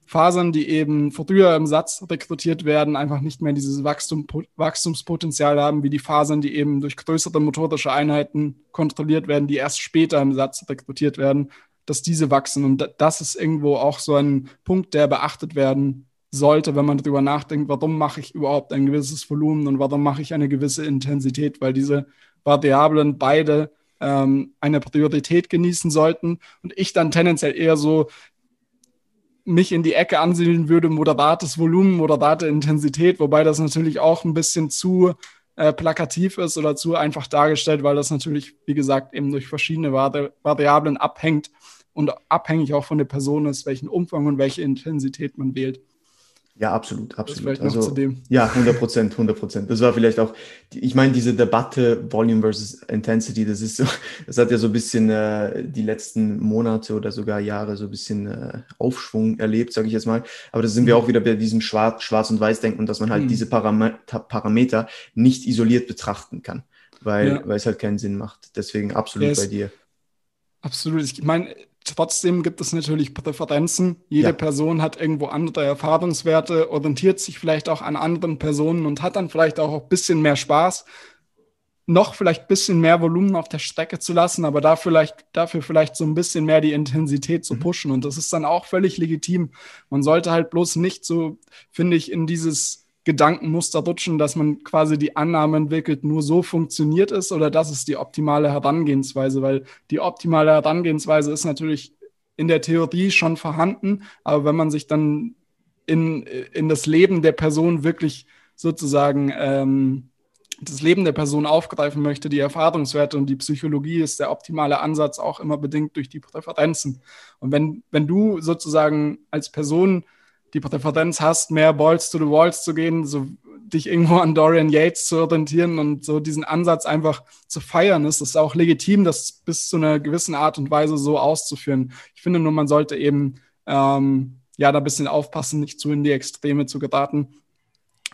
Fasern, die eben früher im Satz rekrutiert werden, einfach nicht mehr dieses Wachstum, Wachstumspotenzial haben, wie die Fasern, die eben durch größere motorische Einheiten kontrolliert werden, die erst später im Satz rekrutiert werden, dass diese wachsen. Und das ist irgendwo auch so ein Punkt, der beachtet werden sollte, wenn man darüber nachdenkt, warum mache ich überhaupt ein gewisses Volumen und warum mache ich eine gewisse Intensität, weil diese Variablen beide ähm, eine Priorität genießen sollten und ich dann tendenziell eher so mich in die Ecke ansiedeln würde, moderates Volumen, moderate Intensität, wobei das natürlich auch ein bisschen zu äh, plakativ ist oder zu einfach dargestellt, weil das natürlich, wie gesagt, eben durch verschiedene Vari Variablen abhängt und abhängig auch von der Person ist, welchen Umfang und welche Intensität man wählt. Ja, absolut, absolut. also, Ja, 100 Prozent, 100 Prozent. Das war vielleicht auch, ich meine, diese Debatte Volume versus Intensity, das ist so, das hat ja so ein bisschen äh, die letzten Monate oder sogar Jahre so ein bisschen äh, Aufschwung erlebt, sage ich jetzt mal. Aber da sind mhm. wir auch wieder bei diesem Schwarz, Schwarz und Weiß denken, dass man halt mhm. diese Parameter, Parameter nicht isoliert betrachten kann, weil, ja. weil es halt keinen Sinn macht. Deswegen absolut yes. bei dir. Absolut. Ich meine, Trotzdem gibt es natürlich Präferenzen. Jede ja. Person hat irgendwo andere Erfahrungswerte, orientiert sich vielleicht auch an anderen Personen und hat dann vielleicht auch ein bisschen mehr Spaß, noch vielleicht ein bisschen mehr Volumen auf der Strecke zu lassen, aber da vielleicht, dafür vielleicht so ein bisschen mehr die Intensität zu mhm. pushen. Und das ist dann auch völlig legitim. Man sollte halt bloß nicht so, finde ich, in dieses Gedankenmuster rutschen, dass man quasi die Annahme entwickelt, nur so funktioniert es oder das ist die optimale Herangehensweise, weil die optimale Herangehensweise ist natürlich in der Theorie schon vorhanden, aber wenn man sich dann in, in das Leben der Person wirklich sozusagen ähm, das Leben der Person aufgreifen möchte, die Erfahrungswerte und die Psychologie ist der optimale Ansatz auch immer bedingt durch die Präferenzen. Und wenn, wenn du sozusagen als Person die Präferenz hast, mehr Balls to the Walls zu gehen, so dich irgendwo an Dorian Yates zu orientieren und so diesen Ansatz einfach zu feiern, ist es auch legitim, das bis zu einer gewissen Art und Weise so auszuführen. Ich finde nur, man sollte eben ähm, ja da ein bisschen aufpassen, nicht zu in die Extreme zu geraten,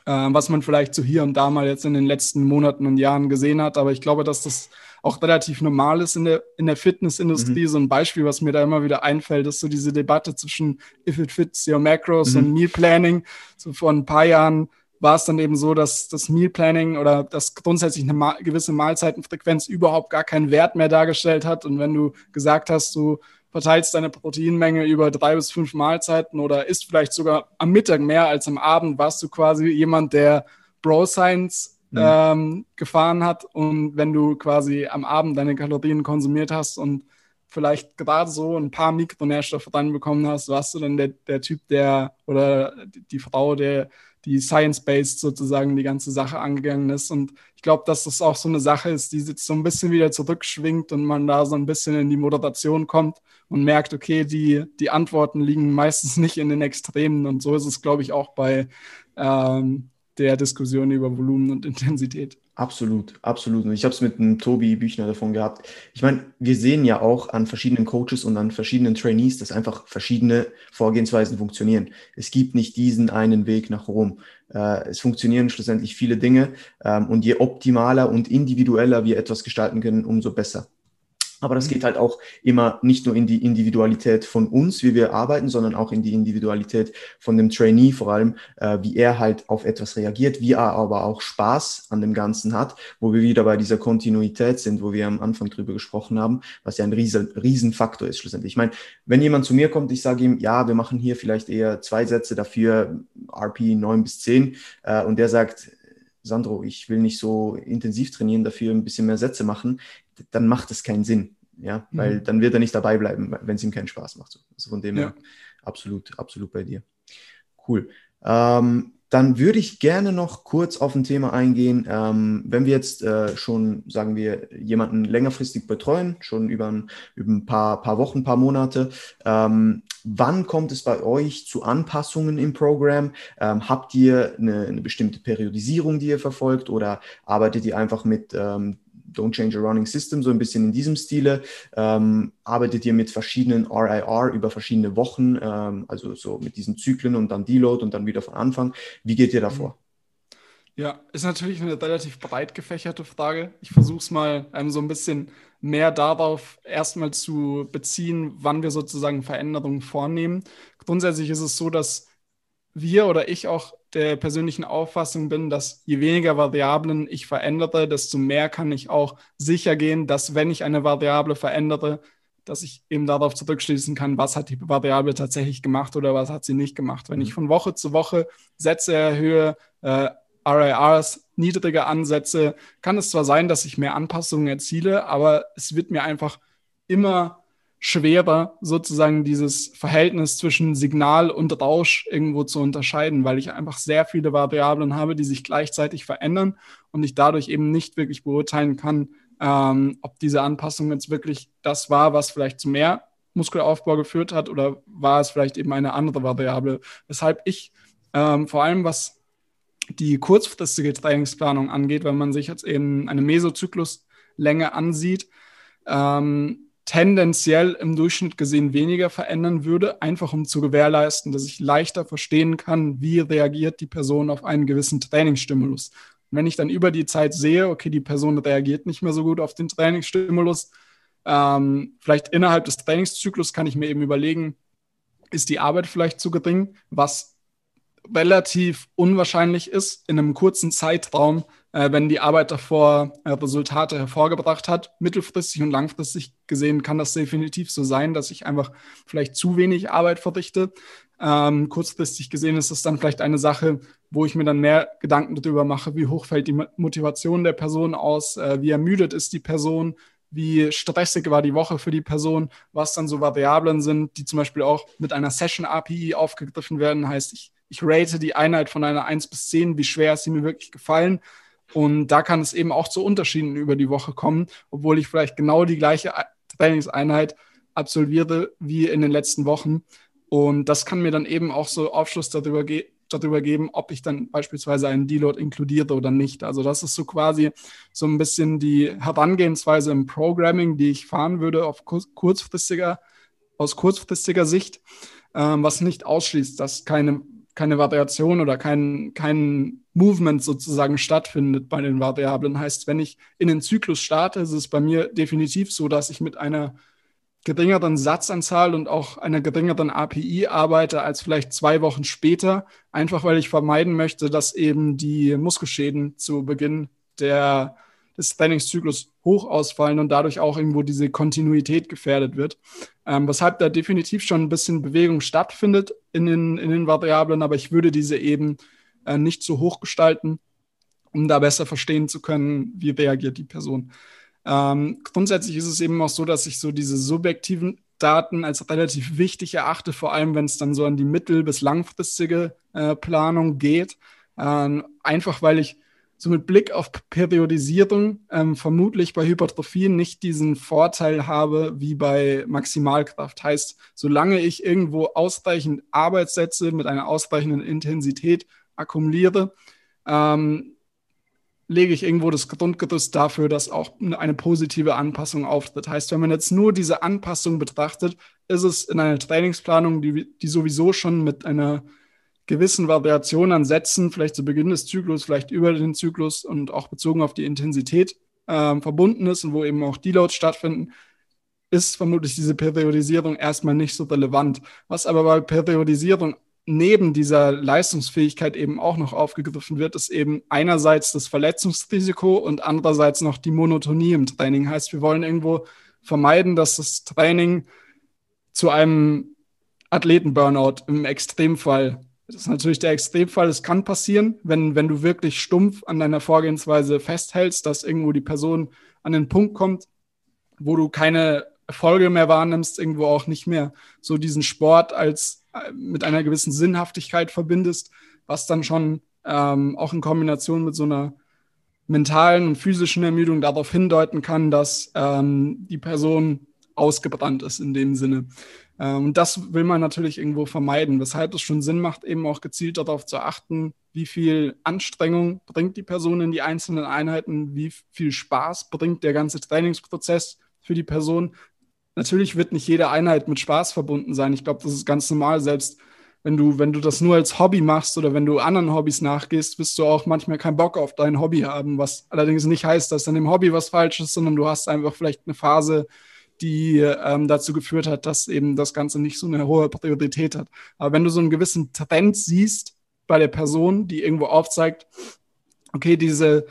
äh, was man vielleicht so hier und da mal jetzt in den letzten Monaten und Jahren gesehen hat. Aber ich glaube, dass das auch relativ normal ist in der, in der Fitnessindustrie. Mhm. So ein Beispiel, was mir da immer wieder einfällt, ist so diese Debatte zwischen If it fits your macros mhm. und Meal Planning. So vor ein paar Jahren war es dann eben so, dass das Meal Planning oder das grundsätzlich eine ma gewisse Mahlzeitenfrequenz überhaupt gar keinen Wert mehr dargestellt hat. Und wenn du gesagt hast, du verteilst deine Proteinmenge über drei bis fünf Mahlzeiten oder isst vielleicht sogar am Mittag mehr als am Abend, warst du quasi jemand, der Bro Science mhm. ähm, gefahren hat. Und wenn du quasi am Abend deine Kalorien konsumiert hast und vielleicht gerade so ein paar Mikronährstoffe dann bekommen hast, warst du dann der, der Typ, der oder die Frau, der die Science-Based sozusagen die ganze Sache angegangen ist. Und ich glaube, dass das auch so eine Sache ist, die jetzt so ein bisschen wieder zurückschwingt und man da so ein bisschen in die Moderation kommt und merkt, okay, die, die Antworten liegen meistens nicht in den Extremen. Und so ist es, glaube ich, auch bei ähm, der Diskussion über Volumen und Intensität. Absolut, absolut. Und ich habe es mit einem Tobi Büchner davon gehabt. Ich meine, wir sehen ja auch an verschiedenen Coaches und an verschiedenen Trainees, dass einfach verschiedene Vorgehensweisen funktionieren. Es gibt nicht diesen einen Weg nach Rom. Äh, es funktionieren schlussendlich viele Dinge. Ähm, und je optimaler und individueller wir etwas gestalten können, umso besser. Aber das geht halt auch immer nicht nur in die Individualität von uns, wie wir arbeiten, sondern auch in die Individualität von dem Trainee vor allem, äh, wie er halt auf etwas reagiert, wie er aber auch Spaß an dem Ganzen hat, wo wir wieder bei dieser Kontinuität sind, wo wir am Anfang drüber gesprochen haben, was ja ein riesen, Riesenfaktor ist schlussendlich. Ich meine, wenn jemand zu mir kommt, ich sage ihm, ja, wir machen hier vielleicht eher zwei Sätze dafür, RP 9 bis 10, äh, und der sagt, Sandro, ich will nicht so intensiv trainieren, dafür ein bisschen mehr Sätze machen dann macht es keinen Sinn. Ja, weil mhm. dann wird er nicht dabei bleiben, wenn es ihm keinen Spaß macht. Also von dem ja. her absolut, absolut bei dir. Cool. Ähm, dann würde ich gerne noch kurz auf ein Thema eingehen. Ähm, wenn wir jetzt äh, schon, sagen wir, jemanden längerfristig betreuen, schon über ein, über ein paar, paar Wochen, paar Monate, ähm, wann kommt es bei euch zu Anpassungen im Programm? Ähm, habt ihr eine, eine, bestimmte Periodisierung, die ihr verfolgt oder arbeitet ihr einfach mit ähm, Don't Change a Running System, so ein bisschen in diesem Stile. Ähm, arbeitet ihr mit verschiedenen RIR über verschiedene Wochen, ähm, also so mit diesen Zyklen und dann Deload und dann wieder von Anfang. Wie geht ihr davor? Ja, ist natürlich eine relativ breit gefächerte Frage. Ich versuche es mal ähm, so ein bisschen mehr darauf erstmal zu beziehen, wann wir sozusagen Veränderungen vornehmen. Grundsätzlich ist es so, dass wir oder ich auch der persönlichen Auffassung bin, dass je weniger Variablen ich verändere, desto mehr kann ich auch sicher gehen, dass wenn ich eine Variable verändere, dass ich eben darauf zurückschließen kann, was hat die Variable tatsächlich gemacht oder was hat sie nicht gemacht. Wenn ich mhm. von Woche zu Woche Sätze erhöhe, äh, RIRs niedriger ansetze, kann es zwar sein, dass ich mehr Anpassungen erziele, aber es wird mir einfach immer schwerer, sozusagen dieses Verhältnis zwischen Signal und Rausch irgendwo zu unterscheiden, weil ich einfach sehr viele Variablen habe, die sich gleichzeitig verändern und ich dadurch eben nicht wirklich beurteilen kann, ähm, ob diese Anpassung jetzt wirklich das war, was vielleicht zu mehr Muskelaufbau geführt hat oder war es vielleicht eben eine andere Variable. Weshalb ich ähm, vor allem, was die kurzfristige Trainingsplanung angeht, wenn man sich jetzt eben eine Mesozykluslänge ansieht, ähm, tendenziell im Durchschnitt gesehen weniger verändern würde, einfach um zu gewährleisten, dass ich leichter verstehen kann, wie reagiert die Person auf einen gewissen Trainingsstimulus. Und wenn ich dann über die Zeit sehe, okay, die Person reagiert nicht mehr so gut auf den Trainingsstimulus, ähm, vielleicht innerhalb des Trainingszyklus kann ich mir eben überlegen, ist die Arbeit vielleicht zu gering, was relativ unwahrscheinlich ist in einem kurzen Zeitraum wenn die Arbeit davor äh, Resultate hervorgebracht hat. Mittelfristig und langfristig gesehen kann das definitiv so sein, dass ich einfach vielleicht zu wenig Arbeit verrichte. Ähm, kurzfristig gesehen ist es dann vielleicht eine Sache, wo ich mir dann mehr Gedanken darüber mache, wie hoch fällt die Motivation der Person aus, äh, wie ermüdet ist die Person, wie stressig war die Woche für die Person, was dann so Variablen sind, die zum Beispiel auch mit einer Session API aufgegriffen werden. Heißt, ich, ich rate die Einheit von einer 1 bis 10, wie schwer ist sie mir wirklich gefallen. Und da kann es eben auch zu Unterschieden über die Woche kommen, obwohl ich vielleicht genau die gleiche Trainingseinheit absolviere wie in den letzten Wochen. Und das kann mir dann eben auch so Aufschluss darüber, ge darüber geben, ob ich dann beispielsweise einen Deload inkludiere oder nicht. Also das ist so quasi so ein bisschen die Herangehensweise im Programming, die ich fahren würde auf kurzfristiger, aus kurzfristiger Sicht, ähm, was nicht ausschließt, dass keine keine Variation oder kein, kein Movement sozusagen stattfindet bei den Variablen. Heißt, wenn ich in den Zyklus starte, ist es bei mir definitiv so, dass ich mit einer geringeren Satzanzahl und auch einer geringeren API arbeite als vielleicht zwei Wochen später, einfach weil ich vermeiden möchte, dass eben die Muskelschäden zu Beginn der des Trainingszyklus hoch ausfallen und dadurch auch irgendwo diese Kontinuität gefährdet wird. Ähm, weshalb da definitiv schon ein bisschen Bewegung stattfindet in den, in den Variablen, aber ich würde diese eben äh, nicht so hoch gestalten. um da besser verstehen zu können, wie reagiert die Person. Ähm, grundsätzlich ist es eben auch so, dass ich so diese subjektiven Daten als relativ wichtig erachte, vor allem wenn es dann so an die mittel- bis langfristige äh, Planung geht. Ähm, einfach weil ich so mit Blick auf Periodisierung ähm, vermutlich bei Hypertrophien nicht diesen Vorteil habe wie bei Maximalkraft. Heißt, solange ich irgendwo ausreichend Arbeitssätze mit einer ausreichenden Intensität akkumuliere, ähm, lege ich irgendwo das Grundgerüst dafür, dass auch eine positive Anpassung auftritt. Heißt, wenn man jetzt nur diese Anpassung betrachtet, ist es in einer Trainingsplanung, die, die sowieso schon mit einer gewissen Variation an Sätzen, vielleicht zu Beginn des Zyklus, vielleicht über den Zyklus und auch bezogen auf die Intensität äh, verbunden ist und wo eben auch Deloads stattfinden, ist vermutlich diese Periodisierung erstmal nicht so relevant. Was aber bei Periodisierung neben dieser Leistungsfähigkeit eben auch noch aufgegriffen wird, ist eben einerseits das Verletzungsrisiko und andererseits noch die Monotonie im Training. Heißt, wir wollen irgendwo vermeiden, dass das Training zu einem Athleten-Burnout im Extremfall das ist natürlich der Extremfall. Es kann passieren, wenn, wenn du wirklich stumpf an deiner Vorgehensweise festhältst, dass irgendwo die Person an den Punkt kommt, wo du keine Erfolge mehr wahrnimmst, irgendwo auch nicht mehr so diesen Sport als äh, mit einer gewissen Sinnhaftigkeit verbindest, was dann schon ähm, auch in Kombination mit so einer mentalen und physischen Ermüdung darauf hindeuten kann, dass ähm, die Person ausgebrannt ist in dem Sinne. Ähm, und das will man natürlich irgendwo vermeiden, weshalb es schon Sinn macht, eben auch gezielt darauf zu achten, wie viel Anstrengung bringt die Person in die einzelnen Einheiten, wie viel Spaß bringt der ganze Trainingsprozess für die Person. Natürlich wird nicht jede Einheit mit Spaß verbunden sein. Ich glaube, das ist ganz normal, selbst wenn du, wenn du das nur als Hobby machst oder wenn du anderen Hobbys nachgehst, wirst du auch manchmal keinen Bock auf dein Hobby haben, was allerdings nicht heißt, dass an dem Hobby was falsch ist, sondern du hast einfach vielleicht eine Phase, die ähm, dazu geführt hat, dass eben das Ganze nicht so eine hohe Priorität hat. Aber wenn du so einen gewissen Trend siehst bei der Person, die irgendwo aufzeigt, okay, diese,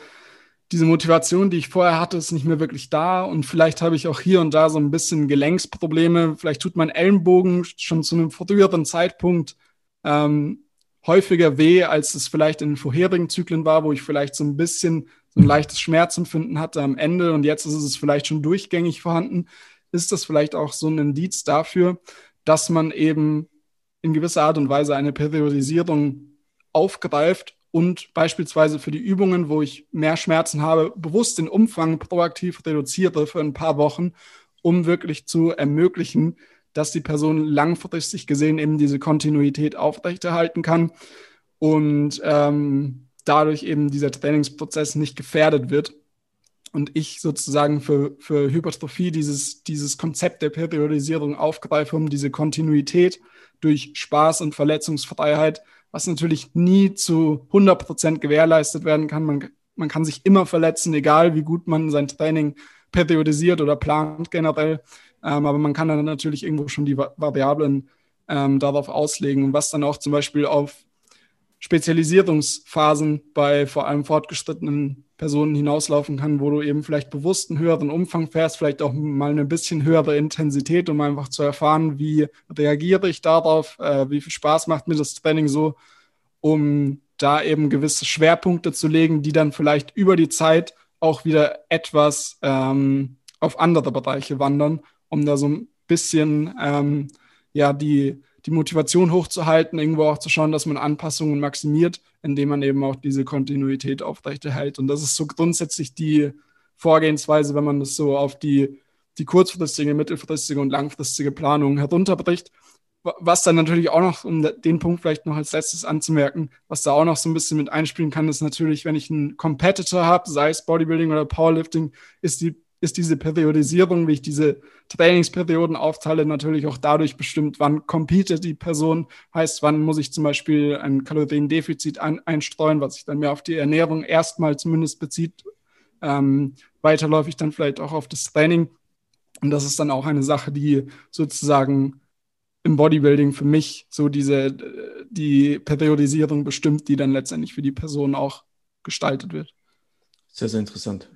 diese Motivation, die ich vorher hatte, ist nicht mehr wirklich da und vielleicht habe ich auch hier und da so ein bisschen Gelenksprobleme, vielleicht tut mein Ellenbogen schon zu einem früheren Zeitpunkt ähm, häufiger weh, als es vielleicht in den vorherigen Zyklen war, wo ich vielleicht so ein bisschen so ein leichtes Schmerzempfinden hatte am Ende und jetzt ist es vielleicht schon durchgängig vorhanden ist das vielleicht auch so ein Indiz dafür, dass man eben in gewisser Art und Weise eine Periodisierung aufgreift und beispielsweise für die Übungen, wo ich mehr Schmerzen habe, bewusst den Umfang proaktiv reduziere für ein paar Wochen, um wirklich zu ermöglichen, dass die Person langfristig gesehen eben diese Kontinuität aufrechterhalten kann und ähm, dadurch eben dieser Trainingsprozess nicht gefährdet wird und ich sozusagen für, für Hypertrophie dieses, dieses Konzept der Periodisierung aufgreife, um diese Kontinuität durch Spaß und Verletzungsfreiheit, was natürlich nie zu 100 Prozent gewährleistet werden kann. Man, man kann sich immer verletzen, egal wie gut man sein Training periodisiert oder plant generell. Ähm, aber man kann dann natürlich irgendwo schon die Variablen ähm, darauf auslegen, was dann auch zum Beispiel auf Spezialisierungsphasen bei vor allem fortgeschrittenen Personen hinauslaufen kann, wo du eben vielleicht bewusst einen höheren Umfang fährst, vielleicht auch mal eine bisschen höhere Intensität, um einfach zu erfahren, wie reagiere ich darauf, äh, wie viel Spaß macht mir das Training so, um da eben gewisse Schwerpunkte zu legen, die dann vielleicht über die Zeit auch wieder etwas ähm, auf andere Bereiche wandern, um da so ein bisschen ähm, ja die die Motivation hochzuhalten, irgendwo auch zu schauen, dass man Anpassungen maximiert, indem man eben auch diese Kontinuität aufrechterhält. Und das ist so grundsätzlich die Vorgehensweise, wenn man das so auf die, die kurzfristige, mittelfristige und langfristige Planung herunterbricht. Was dann natürlich auch noch, um den Punkt vielleicht noch als letztes anzumerken, was da auch noch so ein bisschen mit einspielen kann, ist natürlich, wenn ich einen Competitor habe, sei es Bodybuilding oder Powerlifting, ist die ist diese Periodisierung, wie ich diese Trainingsperioden aufteile, natürlich auch dadurch bestimmt, wann competet die Person. Heißt, wann muss ich zum Beispiel ein Kaloriendefizit ein, einstreuen, was sich dann mehr auf die Ernährung erstmal zumindest bezieht. Ähm, weiterläufig dann vielleicht auch auf das Training. Und das ist dann auch eine Sache, die sozusagen im Bodybuilding für mich so diese, die Periodisierung bestimmt, die dann letztendlich für die Person auch gestaltet wird. Sehr, sehr interessant.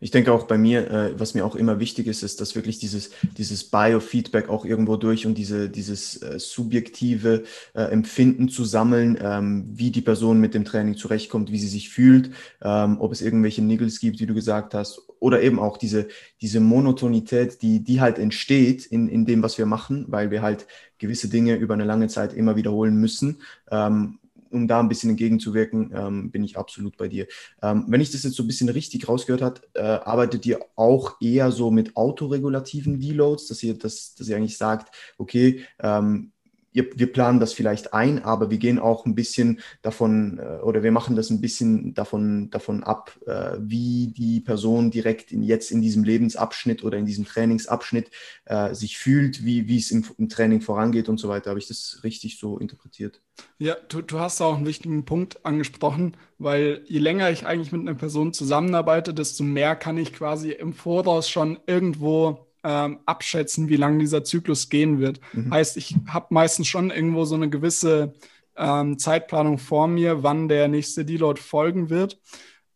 Ich denke auch bei mir, äh, was mir auch immer wichtig ist, ist, dass wirklich dieses, dieses Biofeedback auch irgendwo durch und diese, dieses äh, subjektive äh, Empfinden zu sammeln, ähm, wie die Person mit dem Training zurechtkommt, wie sie sich fühlt, ähm, ob es irgendwelche Niggles gibt, wie du gesagt hast, oder eben auch diese, diese Monotonität, die, die halt entsteht in, in dem, was wir machen, weil wir halt gewisse Dinge über eine lange Zeit immer wiederholen müssen. Ähm, um da ein bisschen entgegenzuwirken, ähm, bin ich absolut bei dir. Ähm, wenn ich das jetzt so ein bisschen richtig rausgehört habe, äh, arbeitet ihr auch eher so mit autoregulativen Deloads, dass ihr, das, dass ihr eigentlich sagt, okay, ähm, wir planen das vielleicht ein, aber wir gehen auch ein bisschen davon äh, oder wir machen das ein bisschen davon, davon ab, äh, wie die Person direkt in, jetzt in diesem Lebensabschnitt oder in diesem Trainingsabschnitt äh, sich fühlt, wie, wie es im, im, Training vorangeht und so weiter. Habe ich das richtig so interpretiert? Ja, du, du hast auch einen wichtigen Punkt angesprochen, weil je länger ich eigentlich mit einer Person zusammenarbeite, desto mehr kann ich quasi im Voraus schon irgendwo ähm, abschätzen, wie lange dieser Zyklus gehen wird. Mhm. Heißt, ich habe meistens schon irgendwo so eine gewisse ähm, Zeitplanung vor mir, wann der nächste Deload folgen wird.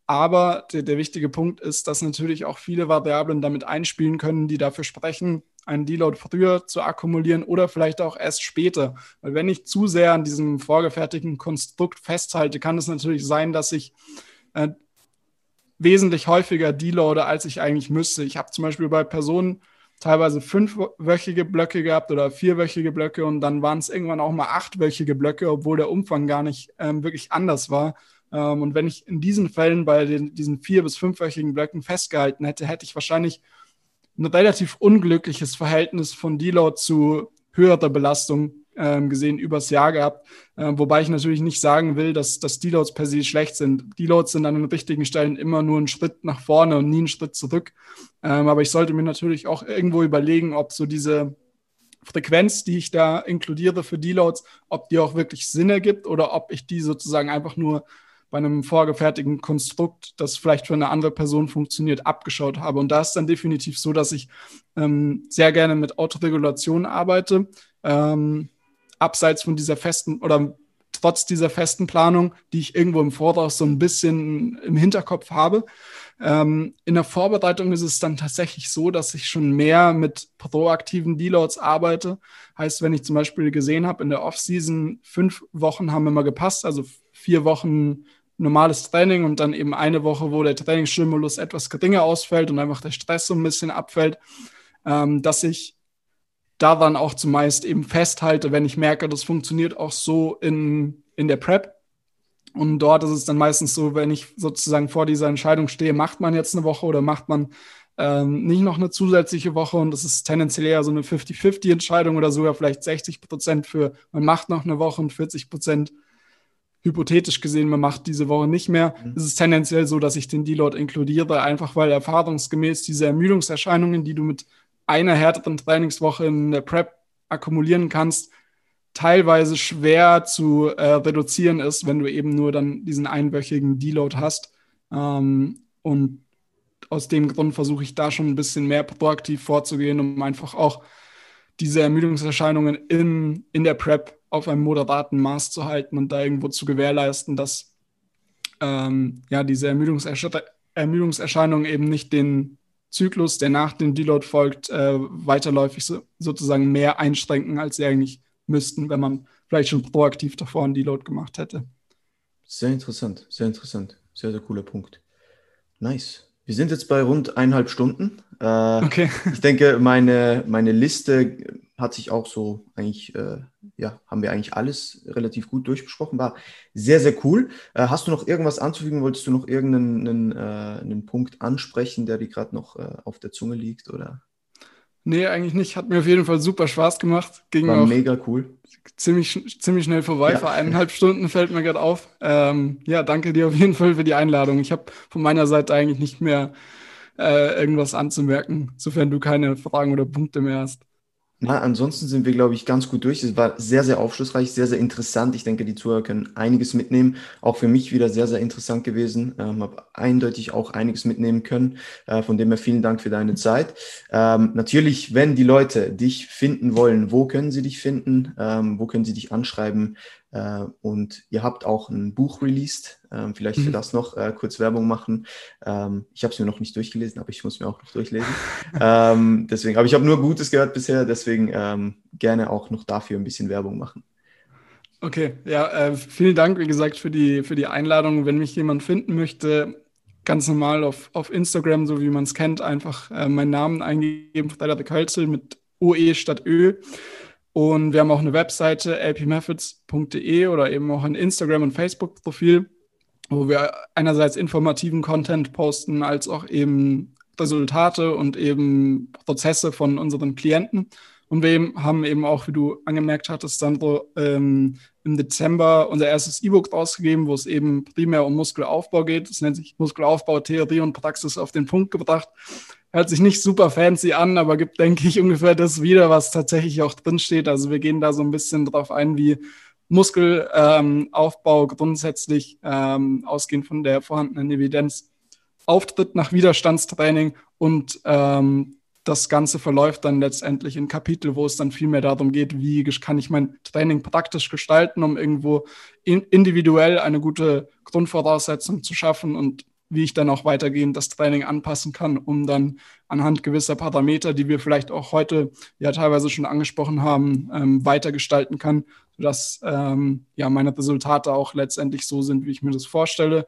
Aber der, der, wichtige Punkt ist, dass natürlich auch viele Variablen damit einspielen können, die dafür sprechen, einen Deload früher zu akkumulieren oder vielleicht auch erst später. Weil wenn ich zu sehr an diesem vorgefertigten Konstrukt festhalte, kann es natürlich sein, dass ich äh, wesentlich häufiger deloade, als ich eigentlich müsste. Ich habe zum Beispiel bei Personen, teilweise fünfwöchige Blöcke gehabt oder vierwöchige Blöcke und dann waren es irgendwann auch mal achtwöchige Blöcke, obwohl der Umfang gar nicht ähm, wirklich anders war. Ähm, und wenn ich in diesen Fällen bei den, diesen vier- bis fünfwöchigen Blöcken festgehalten hätte, hätte ich wahrscheinlich ein relativ unglückliches Verhältnis von Deload zu höherer Belastung ähm, gesehen übers Jahr gehabt. Äh, wobei ich natürlich nicht sagen will, dass, dass Deloads per se schlecht sind. Deloads sind an den richtigen Stellen immer nur ein Schritt nach vorne und nie ein Schritt zurück. Ähm, aber ich sollte mir natürlich auch irgendwo überlegen, ob so diese Frequenz, die ich da inkludiere für Deloads, ob die auch wirklich Sinn ergibt oder ob ich die sozusagen einfach nur bei einem vorgefertigten Konstrukt, das vielleicht für eine andere Person funktioniert, abgeschaut habe. Und da ist dann definitiv so, dass ich ähm, sehr gerne mit Autoregulation arbeite. Ähm, abseits von dieser festen oder trotz dieser festen Planung, die ich irgendwo im Voraus so ein bisschen im Hinterkopf habe. Ähm, in der Vorbereitung ist es dann tatsächlich so, dass ich schon mehr mit proaktiven Deloads arbeite. Heißt, wenn ich zum Beispiel gesehen habe, in der Offseason fünf Wochen haben immer gepasst, also vier Wochen normales Training und dann eben eine Woche, wo der Trainingsstimulus etwas geringer ausfällt und einfach der Stress so ein bisschen abfällt, ähm, dass ich daran auch zumeist eben festhalte, wenn ich merke, das funktioniert auch so in, in der Prep. Und dort ist es dann meistens so, wenn ich sozusagen vor dieser Entscheidung stehe, macht man jetzt eine Woche oder macht man ähm, nicht noch eine zusätzliche Woche und das ist tendenziell eher so eine 50-50-Entscheidung oder sogar vielleicht 60 Prozent für, man macht noch eine Woche und 40 Prozent hypothetisch gesehen, man macht diese Woche nicht mehr. Mhm. Es ist tendenziell so, dass ich den Deload inkludiere, einfach weil erfahrungsgemäß diese Ermüdungserscheinungen, die du mit einer härteren Trainingswoche in der Prep akkumulieren kannst, teilweise schwer zu äh, reduzieren ist, wenn du eben nur dann diesen einwöchigen Deload hast. Ähm, und aus dem Grund versuche ich da schon ein bisschen mehr proaktiv vorzugehen, um einfach auch diese Ermüdungserscheinungen in, in der Prep auf einem moderaten Maß zu halten und da irgendwo zu gewährleisten, dass ähm, ja, diese Ermüdungserscheinungen eben nicht den Zyklus, der nach dem Deload folgt, äh, weiterläufig so, sozusagen mehr einschränken, als sie eigentlich müssten, wenn man vielleicht schon proaktiv davor einen Deload gemacht hätte. Sehr interessant, sehr interessant. Sehr, sehr cooler Punkt. Nice. Wir sind jetzt bei rund eineinhalb Stunden. Äh, okay. Ich denke, meine, meine Liste hat sich auch so eigentlich, äh, ja, haben wir eigentlich alles relativ gut durchbesprochen. War sehr, sehr cool. Äh, hast du noch irgendwas anzufügen? Wolltest du noch irgendeinen einen, äh, Punkt ansprechen, der dir gerade noch äh, auf der Zunge liegt? Oder? Nee, eigentlich nicht. Hat mir auf jeden Fall super Spaß gemacht. Ging War mega cool. Ziemlich, ziemlich schnell vorbei. Ja. Vor eineinhalb Stunden fällt mir gerade auf. Ähm, ja, danke dir auf jeden Fall für die Einladung. Ich habe von meiner Seite eigentlich nicht mehr äh, irgendwas anzumerken, sofern du keine Fragen oder Punkte mehr hast. Na, ansonsten sind wir, glaube ich, ganz gut durch. Es war sehr, sehr aufschlussreich, sehr, sehr interessant. Ich denke, die Zuhörer können einiges mitnehmen. Auch für mich wieder sehr, sehr interessant gewesen. Ähm, habe eindeutig auch einiges mitnehmen können. Äh, von dem her vielen Dank für deine Zeit. Ähm, natürlich, wenn die Leute dich finden wollen, wo können sie dich finden? Ähm, wo können sie dich anschreiben? Äh, und ihr habt auch ein Buch released. Ähm, vielleicht für mhm. das noch äh, kurz Werbung machen. Ähm, ich habe es mir noch nicht durchgelesen, aber ich muss mir auch noch durchlesen. ähm, deswegen, aber ich habe nur Gutes gehört bisher, deswegen ähm, gerne auch noch dafür ein bisschen Werbung machen. Okay, ja, äh, vielen Dank, wie gesagt, für die, für die Einladung. Wenn mich jemand finden möchte, ganz normal auf, auf Instagram, so wie man es kennt, einfach äh, meinen Namen eingeben, Frederik Hölzel mit OE statt Ö. Und wir haben auch eine Webseite, lpmethods.de oder eben auch ein Instagram- und Facebook-Profil, wo wir einerseits informativen Content posten, als auch eben Resultate und eben Prozesse von unseren Klienten. Und wir haben eben auch, wie du angemerkt hattest, Sandro, ähm, im Dezember unser erstes E-Book rausgegeben, wo es eben primär um Muskelaufbau geht. Es nennt sich Muskelaufbau, Theorie und Praxis auf den Punkt gebracht. Hört sich nicht super fancy an, aber gibt, denke ich, ungefähr das wieder, was tatsächlich auch drinsteht. Also wir gehen da so ein bisschen drauf ein, wie Muskelaufbau ähm, grundsätzlich ähm, ausgehend von der vorhandenen Evidenz auftritt nach Widerstandstraining und ähm, das Ganze verläuft dann letztendlich in Kapitel, wo es dann viel mehr darum geht, wie kann ich mein Training praktisch gestalten, um irgendwo in, individuell eine gute Grundvoraussetzung zu schaffen und wie ich dann auch weitergehend das Training anpassen kann, um dann anhand gewisser Parameter, die wir vielleicht auch heute ja teilweise schon angesprochen haben, ähm, weiter gestalten kann, sodass ähm, ja meine Resultate auch letztendlich so sind, wie ich mir das vorstelle.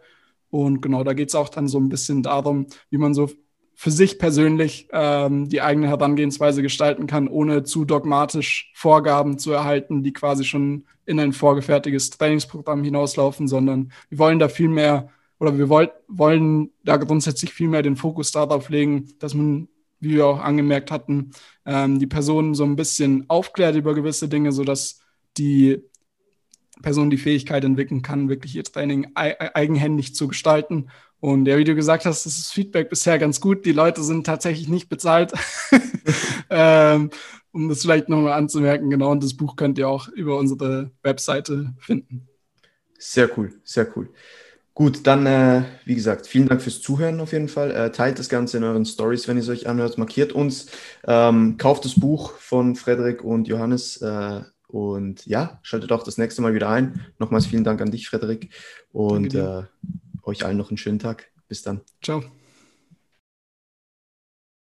Und genau, da geht es auch dann so ein bisschen darum, wie man so für sich persönlich ähm, die eigene Herangehensweise gestalten kann, ohne zu dogmatisch Vorgaben zu erhalten, die quasi schon in ein vorgefertigtes Trainingsprogramm hinauslaufen, sondern wir wollen da viel mehr oder wir wollt, wollen da grundsätzlich viel mehr den Fokus darauf legen, dass man, wie wir auch angemerkt hatten, ähm, die Person so ein bisschen aufklärt über gewisse Dinge, sodass die Person die Fähigkeit entwickeln kann, wirklich ihr Training eigenhändig zu gestalten und ja, wie du gesagt hast, ist das Feedback bisher ganz gut. Die Leute sind tatsächlich nicht bezahlt. ähm, um das vielleicht nochmal anzumerken, genau. Und das Buch könnt ihr auch über unsere Webseite finden. Sehr cool, sehr cool. Gut, dann, äh, wie gesagt, vielen Dank fürs Zuhören auf jeden Fall. Äh, teilt das Ganze in euren Stories, wenn ihr es euch anhört. Markiert uns. Ähm, kauft das Buch von Frederik und Johannes. Äh, und ja, schaltet auch das nächste Mal wieder ein. Nochmals vielen Dank an dich, Frederik. Und euch allen noch einen schönen Tag. Bis dann. Ciao.